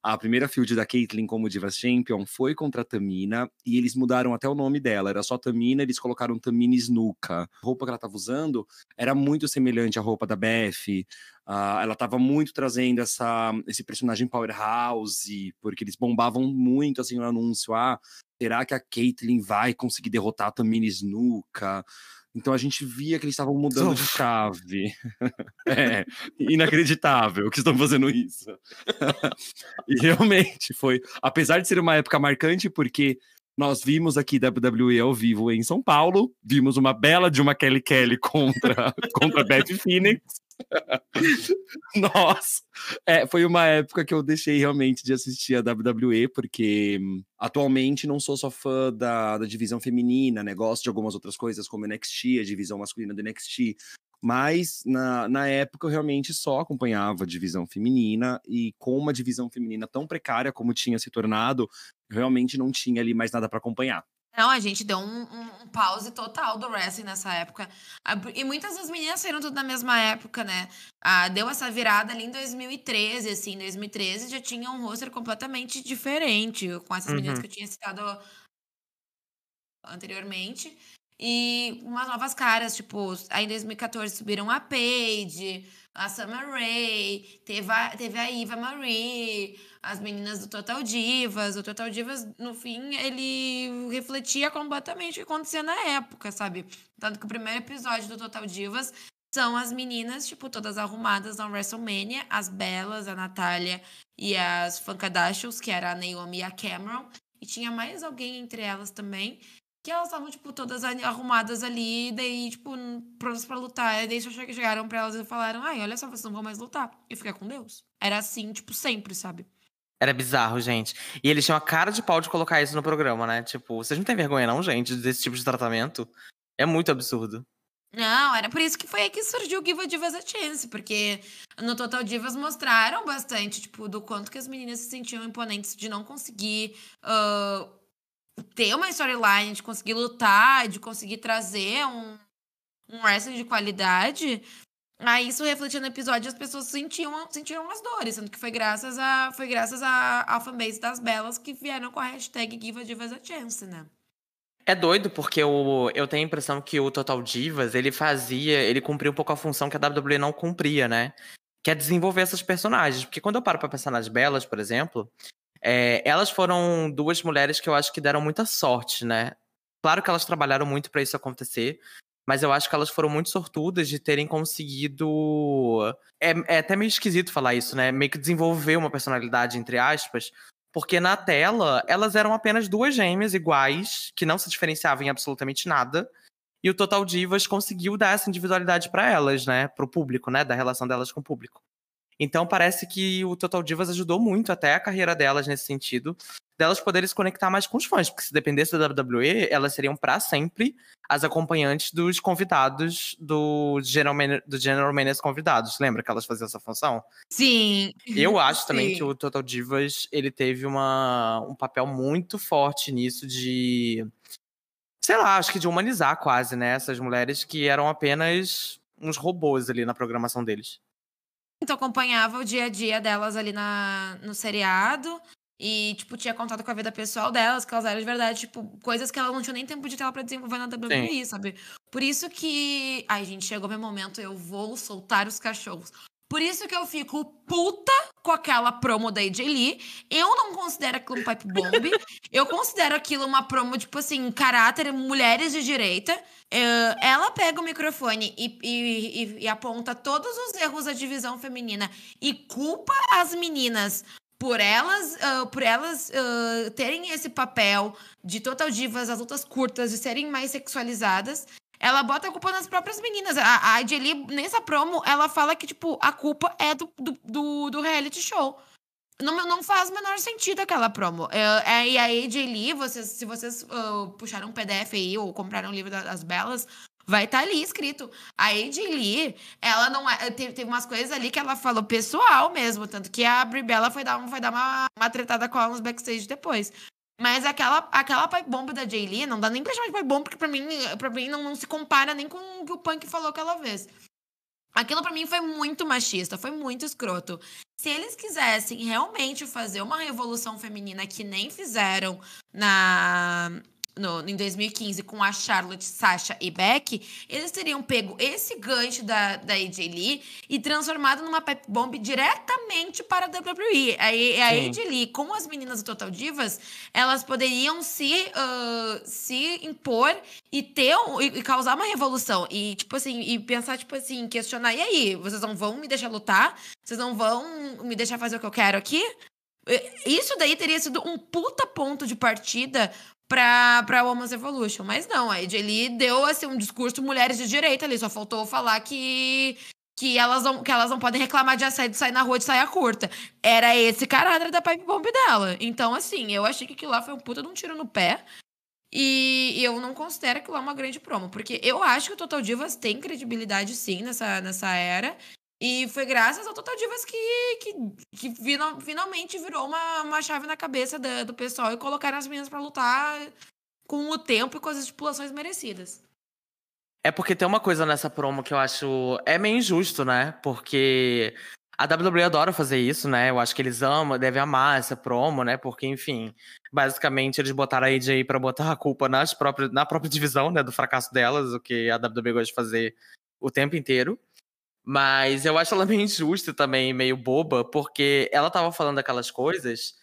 a primeira field da Caitlyn como Divas Champion foi contra a Tamina e eles mudaram até o nome dela. Era só Tamina, eles colocaram Tamina Snuka. A roupa que ela estava usando era muito semelhante à roupa da Beth. Uh, ela estava muito trazendo essa, esse personagem powerhouse, porque eles bombavam muito assim no anúncio. Ah, será que a Caitlyn vai conseguir derrotar a Tamina Snuka? Então a gente via que eles estavam mudando de chave. é, inacreditável que estão fazendo isso. e realmente foi, apesar de ser uma época marcante, porque nós vimos aqui WWE ao vivo em São Paulo, vimos uma bela de uma Kelly Kelly contra, contra Beth Phoenix. Nossa, é, foi uma época que eu deixei realmente de assistir a WWE, porque hum, atualmente não sou só fã da, da divisão feminina, né? De algumas outras coisas, como NXT, a divisão masculina do NXT. Mas na, na época eu realmente só acompanhava a divisão feminina, e com uma divisão feminina tão precária como tinha se tornado, realmente não tinha ali mais nada para acompanhar. Não, a gente deu um, um, um, pause total do wrestling nessa época. E muitas das meninas saíram tudo na mesma época, né? Ah, deu essa virada ali em 2013, assim. Em 2013 já tinha um roster completamente diferente, com essas uhum. meninas que eu tinha citado anteriormente. E umas novas caras, tipo, aí em 2014 subiram a Paige, a Summer Rae, teve a, teve a Marie, as meninas do Total Divas. O Total Divas, no fim, ele refletia completamente o que acontecia na época, sabe? Tanto que o primeiro episódio do Total Divas são as meninas, tipo, todas arrumadas na WrestleMania, as Belas, a Natália e as Funkadashos, que era a Naomi e a Cameron. E tinha mais alguém entre elas também que elas estavam, tipo, todas arrumadas ali, daí, tipo, prontas pra lutar. E daí só chegaram pra elas e falaram, ai, olha só, vocês não vão mais lutar. E ficar com Deus. Era assim, tipo, sempre, sabe? Era bizarro, gente. E eles tinham a cara de pau de colocar isso no programa, né? Tipo, vocês não têm vergonha, não, gente, desse tipo de tratamento? É muito absurdo. Não, era por isso que foi aí que surgiu o Give a Divas a Chance, porque no Total Divas mostraram bastante, tipo, do quanto que as meninas se sentiam imponentes de não conseguir uh, ter uma storyline, de conseguir lutar, de conseguir trazer um, um wrestling de qualidade. Aí isso refletia no episódio as pessoas sentiam, sentiram as dores, sendo que foi graças a foi graças a, a fanbase das belas que vieram com a hashtag Give Divas a Chance, né? É doido, porque o, eu tenho a impressão que o Total Divas, ele fazia, ele cumpria um pouco a função que a WWE não cumpria, né? Que é desenvolver essas personagens. Porque quando eu paro pra pensar nas belas, por exemplo, é, elas foram duas mulheres que eu acho que deram muita sorte, né? Claro que elas trabalharam muito para isso acontecer, mas eu acho que elas foram muito sortudas de terem conseguido. É, é, até meio esquisito falar isso, né? Meio que desenvolver uma personalidade, entre aspas, porque na tela elas eram apenas duas gêmeas iguais, que não se diferenciavam em absolutamente nada. E o Total Divas conseguiu dar essa individualidade para elas, né? Para o público, né? Da relação delas com o público. Então parece que o Total Divas ajudou muito até a carreira delas nesse sentido, delas poderem se conectar mais com os fãs, porque se dependesse da WWE, elas seriam para sempre as acompanhantes dos convidados do General, Man do General Manager convidados. Lembra que elas faziam essa função? Sim. Eu acho Sim. também que o Total Divas ele teve uma, um papel muito forte nisso de sei lá, acho que de humanizar quase, né, essas mulheres que eram apenas uns robôs ali na programação deles. Então, acompanhava o dia a dia delas ali na, no seriado. E, tipo, tinha contato com a vida pessoal delas, que elas eram de verdade, tipo, coisas que elas não tinham nem tempo de tela pra desenvolver na WWE, Sim. sabe? Por isso que. Ai, gente, chegou meu momento, eu vou soltar os cachorros. Por isso que eu fico puta com aquela promo da AJ Lee. Eu não considero aquilo um pipe bomb. eu considero aquilo uma promo, tipo assim, caráter mulheres de direita. Uh, ela pega o microfone e, e, e, aponta todos os erros da divisão feminina e culpa as meninas por elas, uh, por elas uh, terem esse papel de total divas, as lutas curtas, de serem mais sexualizadas ela bota a culpa nas próprias meninas. A, a Adeli, nessa promo, ela fala que, tipo, a culpa é do, do, do, do reality show. Não, não faz o menor sentido aquela promo. É, é, e a AJ vocês, se vocês uh, puxaram um PDF aí ou compraram um livro das Belas, vai estar tá ali escrito. A Lee, ela não é. Teve, teve umas coisas ali que ela falou pessoal mesmo. Tanto que a Brie Bella foi dar, foi dar uma, uma tretada com ela nos backstage depois. Mas aquela, aquela pipe bomb da Jay não dá nem pra chamar de pipe bomb, porque pra mim, pra mim não, não se compara nem com o que o Punk falou aquela vez. Aquilo para mim foi muito machista, foi muito escroto. Se eles quisessem realmente fazer uma revolução feminina que nem fizeram na no, em 2015 com a Charlotte, Sasha e Beck, eles teriam pego esse gancho da, da AJ Lee e transformado numa pipe bomb diretamente para a WWE. A, a AJ Lee, com as meninas do Total Divas, elas poderiam se, uh, se impor e ter e, e causar uma revolução. E, tipo assim, e pensar, tipo assim, questionar, e aí, vocês não vão me deixar lutar? Vocês não vão me deixar fazer o que eu quero aqui? Isso daí teria sido um puta ponto de partida pra, pra Women's Evolution. Mas não, a AJ Lee deu assim, um discurso mulheres de direita ali. Só faltou falar que, que, elas, não, que elas não podem reclamar de assédio sair na rua de saia curta. Era esse caráter da pipe bomb dela. Então, assim, eu achei que aquilo lá foi um puta de um tiro no pé. E, eu não considero aquilo lá uma grande promo. Porque eu acho que o Total Divas tem credibilidade, sim, nessa, nessa era. E foi graças ao Total Divas que, que, que final, finalmente virou uma, uma chave na cabeça do, do pessoal e colocaram as meninas para lutar com o tempo e com as estipulações merecidas. É porque tem uma coisa nessa promo que eu acho. É meio injusto, né? Porque A WWE adora fazer isso, né? Eu acho que eles amam, devem amar essa promo, né? Porque, enfim, basicamente eles botaram a AJ pra botar a culpa nas próprias, na própria divisão, né? Do fracasso delas, o que a WWE gosta de fazer o tempo inteiro. Mas eu acho ela meio injusta também, meio boba, porque ela tava falando aquelas coisas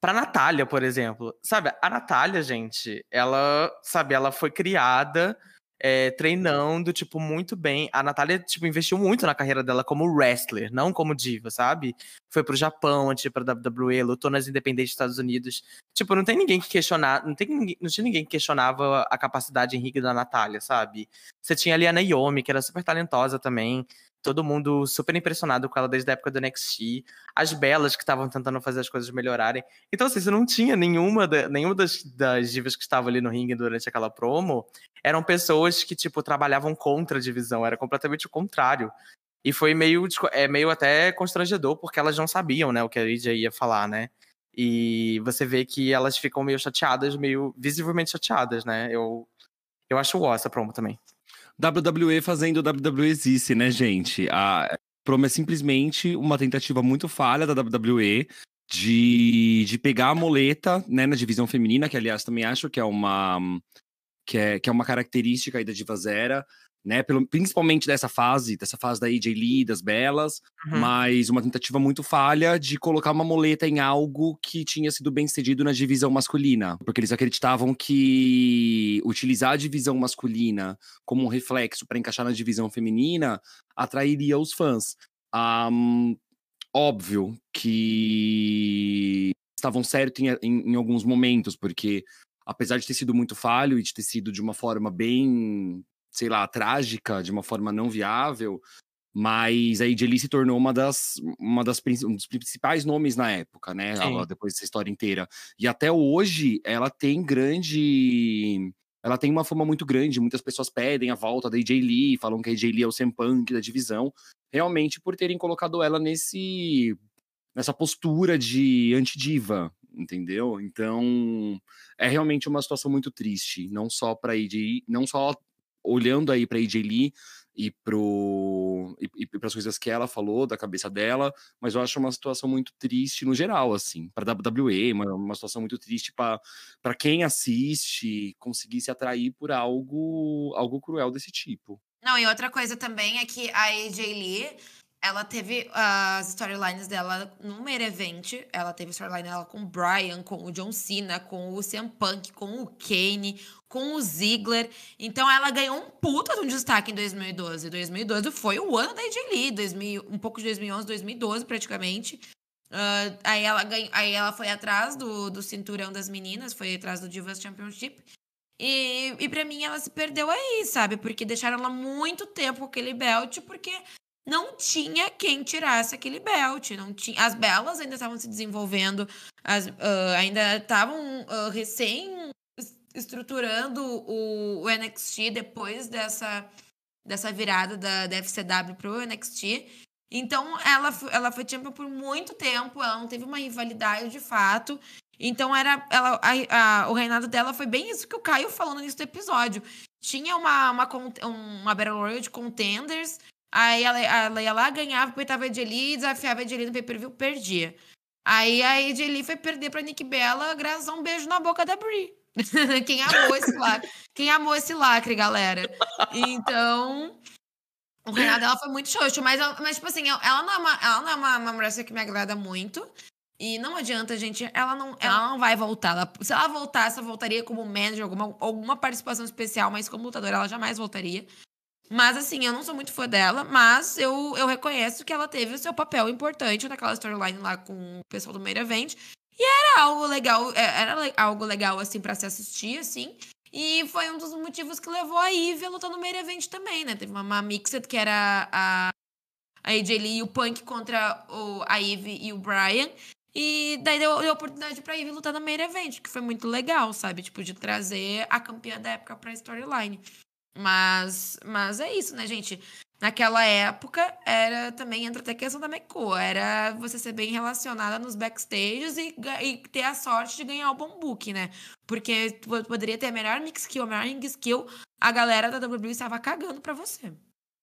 pra Natália, por exemplo. Sabe, a Natália, gente, ela, sabe, ela foi criada é, treinando, tipo, muito bem. A Natália, tipo, investiu muito na carreira dela como wrestler, não como diva, sabe? Foi pro Japão, antes pra WWE, lutou nas independentes dos Estados Unidos. Tipo, não tem ninguém que questionar, não, tem, não tinha ninguém que questionava a capacidade em ringue da Natália, sabe? Você tinha ali a Naomi, que era super talentosa também todo mundo super impressionado com ela desde a época do NXT, as belas que estavam tentando fazer as coisas melhorarem. Então, assim, você não tinha nenhuma, da, nenhuma das, das divas que estavam ali no ringue durante aquela promo, eram pessoas que, tipo, trabalhavam contra a divisão, era completamente o contrário. E foi meio, é, meio até constrangedor, porque elas não sabiam, né, o que a Lydia ia falar, né? E você vê que elas ficam meio chateadas, meio visivelmente chateadas, né? Eu, eu acho ó essa promo também. WWE fazendo WWE existe, né, gente? A promo é simplesmente uma tentativa muito falha da WWE de, de pegar a moleta, né, na divisão feminina, que aliás também acho que é uma que é, que é uma característica aí da Diva Zera, né? Pelo, principalmente dessa fase, dessa fase da AJ Lee, das belas, uhum. mas uma tentativa muito falha de colocar uma moleta em algo que tinha sido bem cedido na divisão masculina. Porque eles acreditavam que utilizar a divisão masculina como um reflexo para encaixar na divisão feminina atrairia os fãs. Um, óbvio que estavam certos em, em, em alguns momentos, porque apesar de ter sido muito falho e de ter sido de uma forma bem sei lá, trágica, de uma forma não viável, mas a Lee se tornou uma das, uma das um dos principais nomes na época, né? Ela, depois dessa história inteira. E até hoje ela tem grande. Ela tem uma fama muito grande. Muitas pessoas pedem a volta da AJ Lee, falam que a AJ Lee é o Sam Punk da divisão, realmente por terem colocado ela nesse nessa postura de antidiva, entendeu? Então é realmente uma situação muito triste, não só para AJ, não só olhando aí para AJ Lee e pro e, e para as coisas que ela falou da cabeça dela, mas eu acho uma situação muito triste no geral assim, para WWE, uma, uma situação muito triste para para quem assiste conseguir se atrair por algo algo cruel desse tipo. Não, e outra coisa também é que a AJ Lee ela teve as storylines dela no main event. Ela teve storyline dela com o Brian, com o John Cena, com o CM Punk, com o Kane, com o Ziggler. Então ela ganhou um puta de um destaque em 2012. 2012 foi o ano da AJ Lee, 2000, um pouco de 2011, 2012 praticamente. Uh, aí, ela ganhou, aí ela foi atrás do, do cinturão das meninas, foi atrás do Divas Championship. E, e pra mim ela se perdeu aí, sabe? Porque deixaram ela muito tempo com aquele belt, porque não tinha quem tirasse aquele belt. Não tinha, as belas ainda estavam se desenvolvendo, as, uh, ainda estavam uh, recém estruturando o, o, NXT depois dessa, dessa virada da, da FCW pro NXT. Então, ela, ela foi champion por muito tempo, ela não teve uma rivalidade de fato. Então, era ela, a, a, o reinado dela foi bem isso que o Caio falou no início do episódio. Tinha uma, uma, uma Battle Royale de contenders, Aí ela, ela ia lá, ganhava, peitava a Edeli, desafiava a Edeli no pay-per-view, perdia. Aí a Edeli foi perder pra Nick Bella graças a um beijo na boca da Brie. Quem amou esse lacre? Quem amou esse lacre, galera? Então, o reinado dela foi muito xoxo, mas, mas tipo assim, ela não é uma, ela não é uma, uma mulher que me agrada muito. E não adianta, gente, ela não, ela não vai voltar. Ela, se ela voltasse, ela voltaria como manager, alguma, alguma participação especial, mas como lutadora ela jamais voltaria. Mas, assim, eu não sou muito fã dela, mas eu, eu reconheço que ela teve o seu papel importante naquela storyline lá com o pessoal do Main Event. E era algo legal, é, era algo legal, assim, para se assistir, assim. E foi um dos motivos que levou a Ivy a lutar no Main Event também, né? Teve uma, uma Mixed, que era a, a AJ Lee e o Punk contra o, a Ivy e o Brian. E daí deu, deu oportunidade pra Ivy lutar no Main Event, que foi muito legal, sabe? Tipo, de trazer a campeã da época pra storyline. Mas, mas é isso, né, gente? Naquela época, era também entra até a questão da Meiko. Era você ser bem relacionada nos backstages e, e, ter a sorte de ganhar o bom book, né? Porque poderia ter a melhor mix skill, a melhor ring skill, a galera da WWE estava cagando pra você.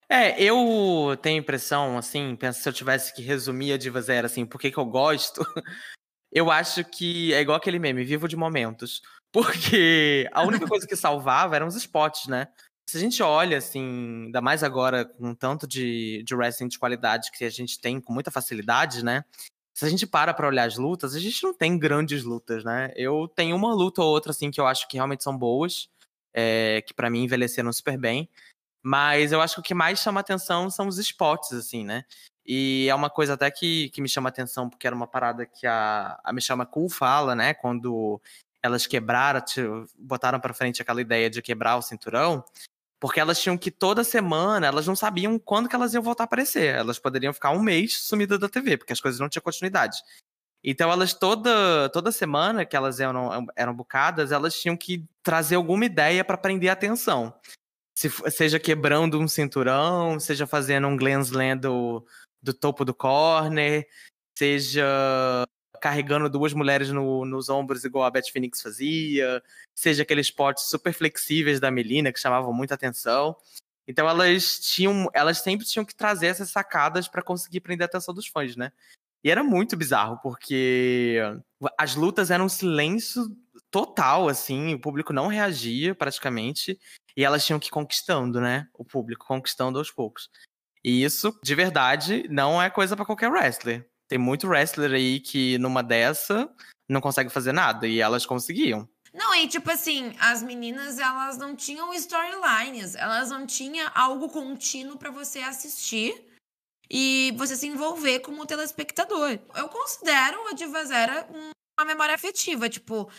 É, eu tenho impressão, assim, penso se eu tivesse que resumir a Diva Zero, assim, por que eu gosto, eu acho que é igual aquele meme, vivo de momentos. Porque a única coisa que salvava eram os spots, né? Se a gente olha, assim, ainda mais agora com tanto de, de wrestling de qualidade que a gente tem com muita facilidade, né? Se a gente para pra olhar as lutas, a gente não tem grandes lutas, né? Eu tenho uma luta ou outra, assim, que eu acho que realmente são boas, é, que para mim envelheceram super bem. Mas eu acho que o que mais chama atenção são os spots, assim, né? E é uma coisa até que, que me chama atenção, porque era uma parada que a, a Michelle McCool fala, né? Quando elas quebraram, botaram para frente aquela ideia de quebrar o cinturão, porque elas tinham que toda semana, elas não sabiam quando que elas iam voltar a aparecer. Elas poderiam ficar um mês sumidas da TV, porque as coisas não tinham continuidade. Então elas toda toda semana que elas eram eram bucadas, elas tinham que trazer alguma ideia para prender a atenção se, seja quebrando um cinturão, seja fazendo um Glen Slam do, do topo do corner, seja carregando duas mulheres no, nos ombros igual a Beth Phoenix fazia, seja aqueles potes super flexíveis da Melina que chamavam muita atenção. Então elas tinham, elas sempre tinham que trazer essas sacadas para conseguir prender a atenção dos fãs, né? E era muito bizarro porque as lutas eram um silêncio total, assim, o público não reagia praticamente. E elas tinham que ir conquistando, né? O público, conquistando aos poucos. E isso, de verdade, não é coisa para qualquer wrestler. Tem muito wrestler aí que numa dessa não consegue fazer nada. E elas conseguiam. Não, e tipo assim, as meninas, elas não tinham storylines, elas não tinham algo contínuo para você assistir e você se envolver como telespectador. Eu considero a Diva Zera uma memória afetiva, tipo,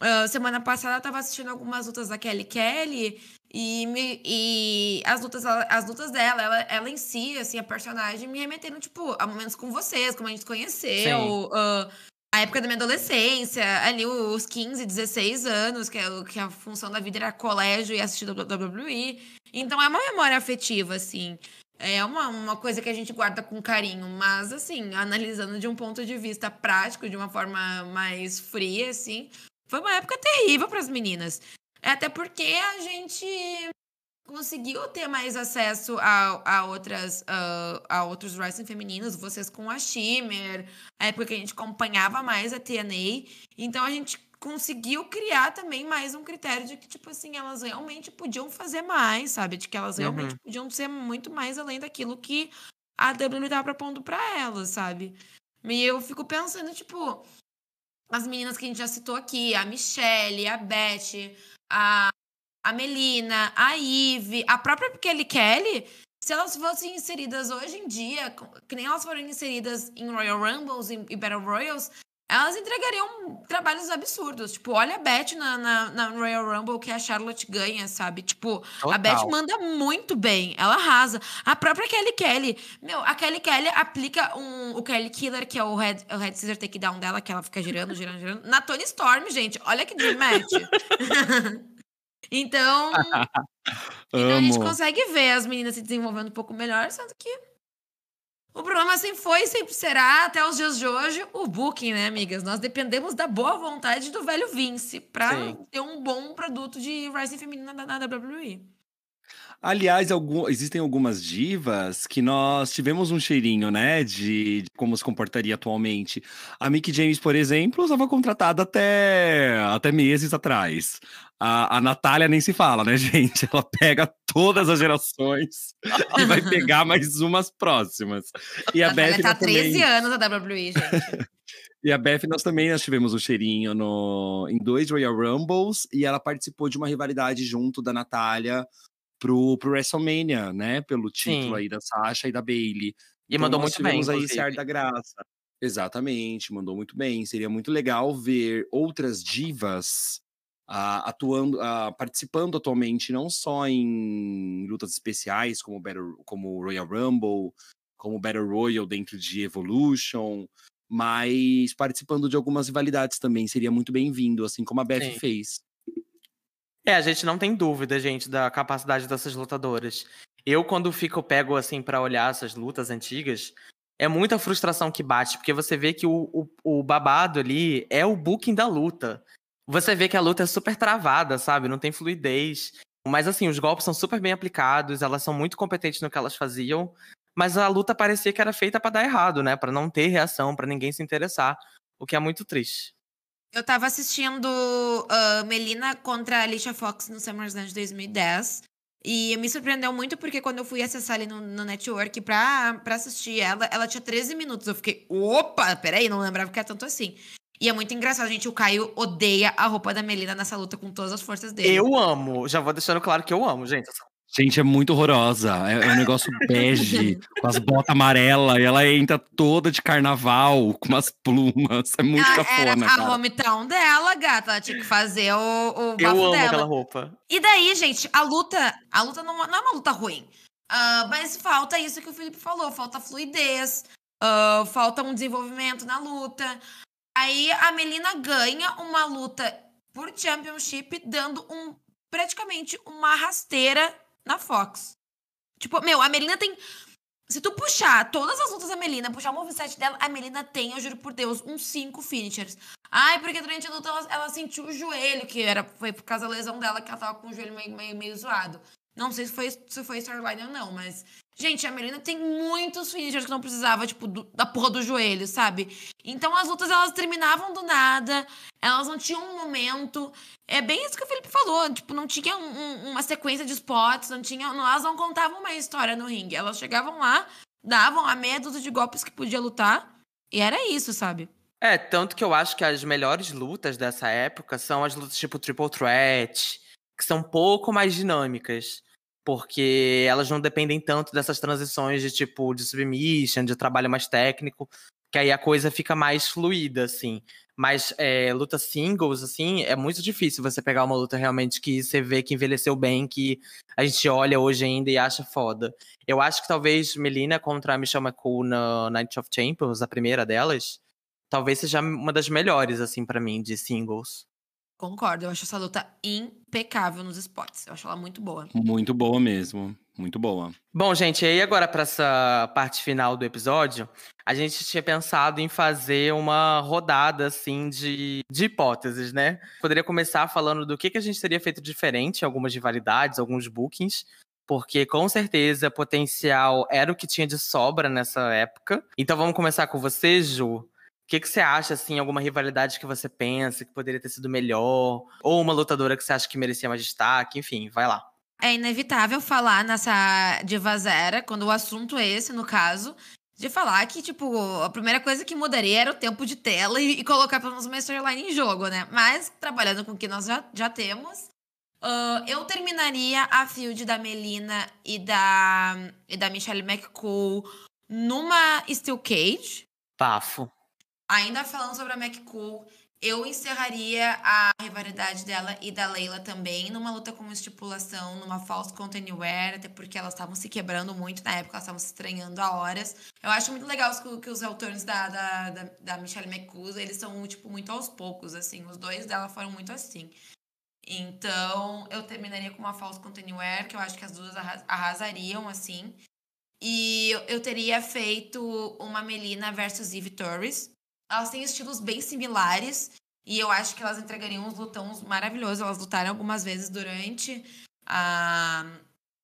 Uh, semana passada eu tava assistindo algumas lutas da Kelly Kelly e, me, e as, lutas, as lutas dela, ela, ela em si, assim, a personagem, me remetendo, tipo, a momentos com vocês, como a gente conheceu, uh, a época da minha adolescência, ali os 15, 16 anos, que, é, que a função da vida era colégio e assistir WWE. Então é uma memória afetiva, assim. É uma, uma coisa que a gente guarda com carinho, mas, assim, analisando de um ponto de vista prático, de uma forma mais fria, assim, foi uma época terrível para as meninas. Até porque a gente conseguiu ter mais acesso a, a outras uh, a outros wrestling femininos, vocês com a Shimmer, a época que a gente acompanhava mais a TNA. Então a gente conseguiu criar também mais um critério de que, tipo assim, elas realmente podiam fazer mais, sabe? De que elas realmente uhum. podiam ser muito mais além daquilo que a WWE estava propondo para elas, sabe? E eu fico pensando, tipo, as meninas que a gente já citou aqui, a Michelle, a Beth, a, a Melina, a Ive, a própria Kelly Kelly, se elas fossem inseridas hoje em dia, que nem elas foram inseridas em Royal Rumbles e Battle Royals, elas entregariam trabalhos absurdos. Tipo, olha a Beth na, na, na, Royal Rumble que a Charlotte ganha, sabe? Tipo, Total. a Beth manda muito bem. Ela arrasa. A própria Kelly Kelly. Meu, a Kelly Kelly aplica um, o Kelly Killer, que é o Red, o Red Scissor Takedown dela, que ela fica girando, girando, girando. Na Tony Storm, gente. Olha que dream match. então, então a gente consegue ver as meninas se desenvolvendo um pouco melhor, sendo que o problema sempre foi e sempre será, até os dias de hoje, o booking, né, amigas? Nós dependemos da boa vontade do velho Vince para ter um bom produto de Rising feminina na, na WWE. Aliás, algum, existem algumas divas que nós tivemos um cheirinho, né, de, de, como se comportaria atualmente. A Mickey James, por exemplo, estava contratada até, até meses atrás. A, a Natália nem se fala, né, gente? Ela pega todas as gerações e vai pegar mais umas próximas. E a, a Beth tá 13 também... anos a WWE, gente. E a Beth, nós também nós tivemos um cheirinho no, em dois Royal Rumbles e ela participou de uma rivalidade junto da Natália pro, pro WrestleMania, né? Pelo título Sim. aí da Sasha e da Bailey. E então, mandou muito bem. aí esse ar da graça. Exatamente, mandou muito bem. Seria muito legal ver outras divas uh, atuando, uh, participando atualmente, não só em lutas especiais, como, Battle, como Royal Rumble, como Battle Royal dentro de Evolution, mas participando de algumas rivalidades também. Seria muito bem-vindo, assim como a Beth Sim. fez. É, a gente não tem dúvida, gente, da capacidade dessas lutadoras. Eu, quando fico pego, assim, para olhar essas lutas antigas, é muita frustração que bate, porque você vê que o, o, o, babado ali é o booking da luta. Você vê que a luta é super travada, sabe? Não tem fluidez. Mas assim, os golpes são super bem aplicados, elas são muito competentes no que elas faziam, mas a luta parecia que era feita para dar errado, né? Para não ter reação, para ninguém se interessar, o que é muito triste. Eu tava assistindo uh, Melina contra Alicia Fox no SummerSlam de 2010. E me surpreendeu muito porque quando eu fui acessar ali no, no network pra, pra assistir ela, ela tinha 13 minutos. Eu fiquei, opa, peraí, não lembrava que era tanto assim. E é muito engraçado, gente. O Caio odeia a roupa da Melina nessa luta com todas as forças dele. Eu amo. Já vou deixando claro que eu amo, gente. Gente, é muito horrorosa. É, é um negócio bege, com as botas amarelas, e ela entra toda de carnaval, com umas plumas. É muito ah, cafona, era a hometown dela, gata. Ela tinha que fazer o, o Eu amo dela. aquela roupa. E daí, gente, a luta. A luta não, não é uma luta ruim. Uh, mas falta isso que o Felipe falou. Falta fluidez. Uh, falta um desenvolvimento na luta. Aí a Melina ganha uma luta por championship, dando um praticamente uma rasteira na Fox. Tipo, meu, a Melina tem. Se tu puxar todas as lutas da Melina, puxar o moveset dela, a Melina tem, eu juro por Deus, uns cinco finishers. Ai, porque durante a luta ela, ela, sentiu o joelho, que era, foi por causa da lesão dela que ela tava com o joelho meio, meio, meio zoado. Não sei se foi, se foi storyline ou não, mas Gente, a Melina tem muitos finishers que não precisava, tipo, do, da porra do joelho, sabe? Então as lutas elas terminavam do nada, elas não tinham um momento. É bem isso que o Felipe falou, tipo, não tinha um, um, uma sequência de spots, não tinha. Não, elas não contavam uma história no ringue. Elas chegavam lá, davam a meia dúzia de golpes que podia lutar, e era isso, sabe? É, tanto que eu acho que as melhores lutas dessa época são as lutas tipo Triple Threat, que são um pouco mais dinâmicas porque elas não dependem tanto dessas transições de tipo de submission, de trabalho mais técnico, que aí a coisa fica mais fluida, assim. Mas é, luta singles, assim, é muito difícil você pegar uma luta realmente que você vê que envelheceu bem, que a gente olha hoje ainda e acha foda. Eu acho que talvez Melina contra a Michelle McCool na Night of Champions, a primeira delas, talvez seja uma das melhores, assim, para mim, de singles. Concordo, eu acho essa luta impecável nos spots. Eu acho ela muito boa. Muito boa mesmo. Muito boa. Bom, gente, e aí agora para essa parte final do episódio, a gente tinha pensado em fazer uma rodada assim de, de hipóteses, né? Poderia começar falando do que, que a gente teria feito diferente, algumas rivalidades, alguns bookings, porque com certeza potencial era o que tinha de sobra nessa época. Então vamos começar com você, Ju que, que você acha, assim, alguma rivalidade que você pensa que poderia ter sido melhor? Ou uma lutadora que você acha que merecia mais destaque? Enfim, vai lá. É inevitável falar nessa Diva Zera, quando o assunto é esse, no caso, de falar que, tipo, a primeira coisa que mudaria era o tempo de tela e, e colocar pelo menos uma storyline em jogo, né? Mas, trabalhando com o que nós já, já temos, uh, eu terminaria a field da Melina e da, e da Michelle McCool numa Steel Cage. Bafo. Ainda falando sobre a McCool, eu encerraria a rivalidade dela e da Leila também numa luta com estipulação, numa false count anywhere, até porque elas estavam se quebrando muito na época, elas estavam se estranhando a horas. Eu acho muito legal que, os returns da, da, da, da Michelle McCool, eles são, tipo, muito aos poucos, assim. Os dois dela foram muito assim. Então, eu terminaria com uma false count anywhere, que eu acho que as duas arrasariam, assim. E eu teria feito uma Melina versus Eve Torres, elas têm estilos bem similares. E eu acho que elas entregariam uns lutões maravilhosos. Elas lutaram algumas vezes durante a.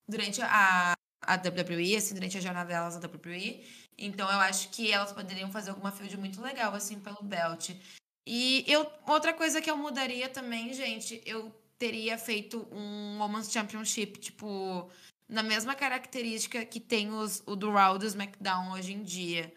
Durante a, a WWE, assim, durante a jornada delas na WWE. Então eu acho que elas poderiam fazer alguma field muito legal, assim, pelo belt. E eu, outra coisa que eu mudaria também, gente, eu teria feito um Women's Championship, tipo, na mesma característica que tem os, o do Raw do SmackDown hoje em dia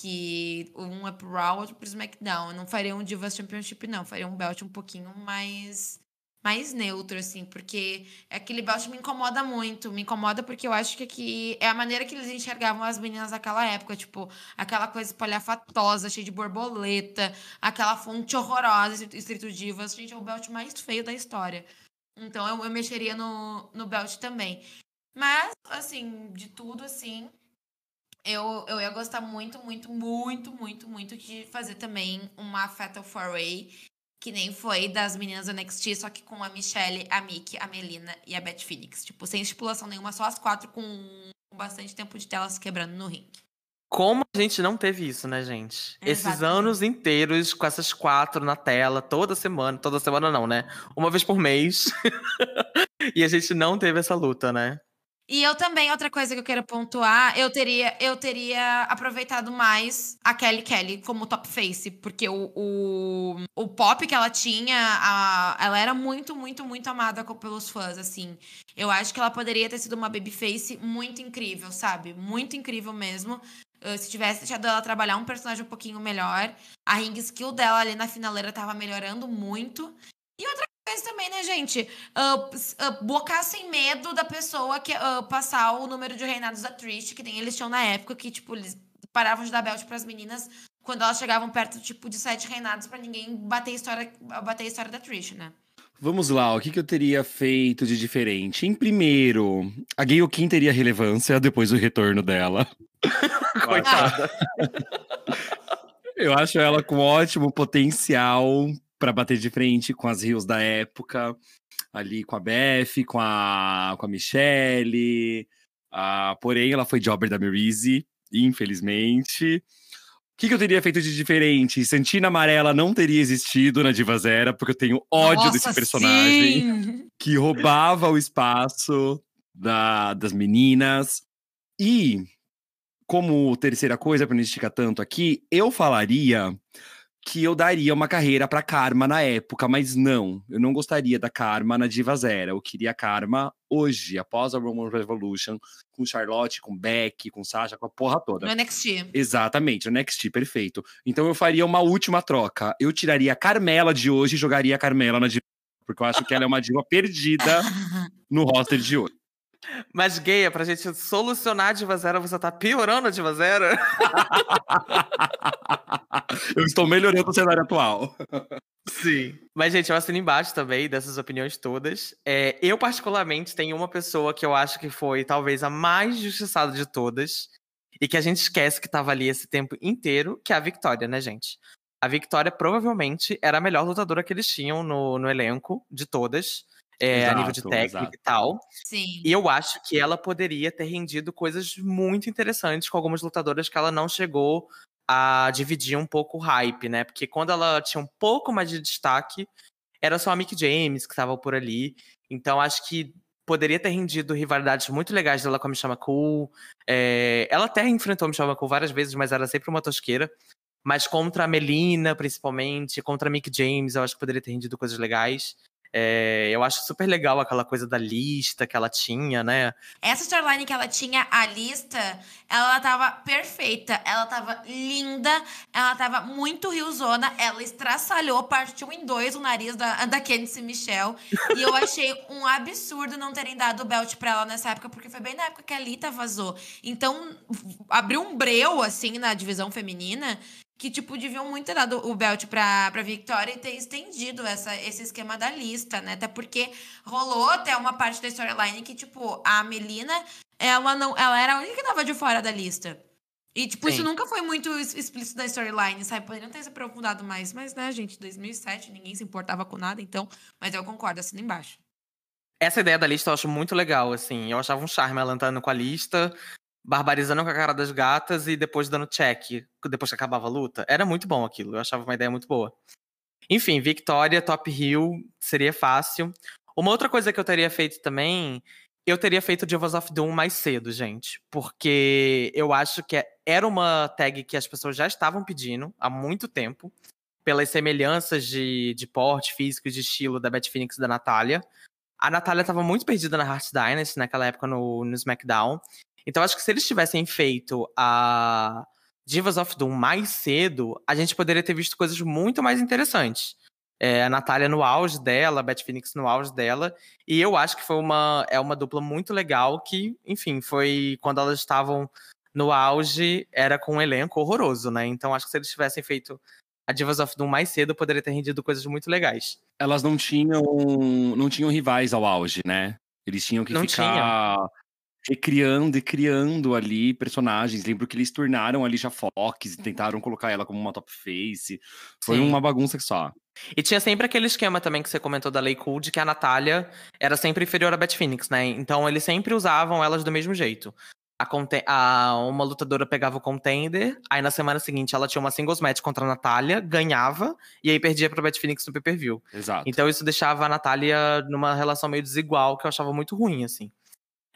que um é pro Raw, outro pro SmackDown. Eu não faria um Divas Championship, não. faria um belt um pouquinho mais mais neutro, assim, porque aquele belt me incomoda muito. Me incomoda porque eu acho que aqui é a maneira que eles enxergavam as meninas naquela época, tipo, aquela coisa espalhafatosa, cheia de borboleta, aquela fonte horrorosa, Street Divas. Gente, é o belt mais feio da história. Então eu, eu mexeria no, no belt também. Mas, assim, de tudo, assim, eu, eu ia gostar muito, muito, muito, muito, muito de fazer também uma Fatal Four Way, que nem foi das meninas do NXT, só que com a Michelle, a Mickey, a Melina e a Beth Phoenix. Tipo, sem estipulação nenhuma, só as quatro com bastante tempo de tela se quebrando no ringue. Como a gente não teve isso, né, gente? Exatamente. Esses anos inteiros com essas quatro na tela, toda semana, toda semana não, né? Uma vez por mês. E a gente não teve essa luta, né? E eu também, outra coisa que eu quero pontuar, eu teria, eu teria aproveitado mais a Kelly Kelly como top face, porque o, o, o pop que ela tinha, a, ela era muito, muito, muito amada pelos fãs, assim. Eu acho que ela poderia ter sido uma babyface muito incrível, sabe? Muito incrível mesmo. Uh, se tivesse deixado ela trabalhar um personagem um pouquinho melhor. A ring skill dela ali na finaleira tava melhorando muito. E outra também, né, gente? Uh, uh, bocar sem medo da pessoa que uh, passar o número de reinados da Trish, que nem eles tinham na época, que, tipo, eles paravam de dar belt para as meninas quando elas chegavam perto, tipo, de sete reinados para ninguém bater a história, bater a história da Trish, né? Vamos lá, o que, que eu teria feito de diferente? Em primeiro, a Gayle King teria relevância depois do retorno dela. Coitada. eu acho ela com ótimo potencial para bater de frente com as rios da época, ali com a Beth, com a, com a Michelle. Uh, porém, ela foi jobber da Maryse, infelizmente. O que, que, eu teria feito de diferente? Santina Amarela não teria existido na Diva Zera, porque eu tenho ódio Nossa, desse personagem sim! que roubava o espaço da, das meninas. E, como terceira coisa, para não esticar tanto aqui, eu falaria que eu daria uma carreira para Karma na época, mas não, eu não gostaria da Karma na Diva Zero. Eu queria a Karma hoje, após a Roman Revolution, com Charlotte, com Beck, com Sasha, com a porra toda. No NXT. Exatamente, o NXT, perfeito. Então eu faria uma última troca. Eu tiraria a Carmela de hoje e jogaria a Carmela na Diva, porque eu acho que ela é uma diva perdida no roster de hoje. Mas, Gay, pra gente solucionar a Diva Zero, você tá piorando a Diva Zero? eu estou melhorando o cenário atual. Sim. Mas, gente, eu assino embaixo também dessas opiniões todas. É, eu, particularmente, tenho uma pessoa que eu acho que foi talvez a mais justiçada de todas. E que a gente esquece que tava ali esse tempo inteiro, que é a Victoria, né, gente? A Victoria provavelmente era a melhor lutadora que eles tinham no, no elenco de todas é, exato, a nível de técnica exato. e tal. Sim. E eu acho que ela poderia ter rendido coisas muito interessantes com algumas lutadoras que ela não chegou a dividir um pouco o hype, né? Porque quando ela tinha um pouco mais de destaque, era só a Mick James que estava por ali. Então acho que poderia ter rendido rivalidades muito legais dela com a Michelle McCool. É, ela até enfrentou a Michelle McCool várias vezes, mas era sempre uma tosqueira. Mas contra a Melina, principalmente, contra a Mick James, eu acho que poderia ter rendido coisas legais. É, eu acho super legal aquela coisa da lista que ela tinha, né? Essa storyline que ela tinha, a lista, ela tava perfeita, ela tava linda, ela tava muito riozona, ela estraçalhou, partiu em dois o nariz da, da Candice Michelle. e eu achei um absurdo não terem dado o belt pra ela nessa época, porque foi bem na época que a Lita vazou. Então, abriu um breu, assim, na divisão feminina, que, tipo, deviam muito ter dado o belt pra, pra Victoria e ter estendido essa, esse esquema da lista, né? Até porque rolou até uma parte da storyline que, tipo, a Melina, ela não. Ela era a única que tava de fora da lista. E, tipo, Sim. isso nunca foi muito explícito da storyline, sabe? Poderiam ter se aprofundado mais. Mas, né, gente, 2007, ninguém se importava com nada, então. Mas eu concordo, assina embaixo. Essa ideia da lista eu acho muito legal, assim. Eu achava um charme ela entrando com a lista, barbarizando com a cara das gatas e depois dando check, depois que acabava a luta. Era muito bom aquilo, eu achava uma ideia muito boa. Enfim, Victoria, Top Hill, seria fácil. Uma outra coisa que eu teria feito também, eu teria feito Divas of Doom mais cedo, gente. Porque eu acho que era uma tag que as pessoas já estavam pedindo há muito tempo, pelas semelhanças de, de porte físico e de estilo da Beth Phoenix e da Natália. A Natália estava muito perdida na Heart Dynasty naquela época no, no SmackDown. Então, acho que se eles tivessem feito a Divas of Doom mais cedo, a gente poderia ter visto coisas muito mais interessantes. É, a Natália no auge dela, a Beth Phoenix no auge dela. E eu acho que foi uma, é uma dupla muito legal que, enfim, foi quando elas estavam no auge, era com um elenco horroroso, né? Então acho que se eles tivessem feito a Divas of Doom mais cedo, poderia ter rendido coisas muito legais. Elas não tinham, não tinham rivais ao auge, né? Eles tinham que não ficar tinha recriando e criando ali personagens. Lembro que eles tornaram ali já Fox e tentaram colocar ela como uma top face. Foi Sim. uma bagunça só. E tinha sempre aquele esquema também que você comentou da Lei Cool, de que a Natália era sempre inferior a Beth Phoenix, né? Então eles sempre usavam elas do mesmo jeito. a, a, uma lutadora pegava o contender, aí na semana seguinte ela tinha uma singles match contra a Natália, ganhava, e aí perdia pra Beth Phoenix no pay-per-view. Exato. Então isso deixava a Natália numa relação meio desigual, que eu achava muito ruim, assim.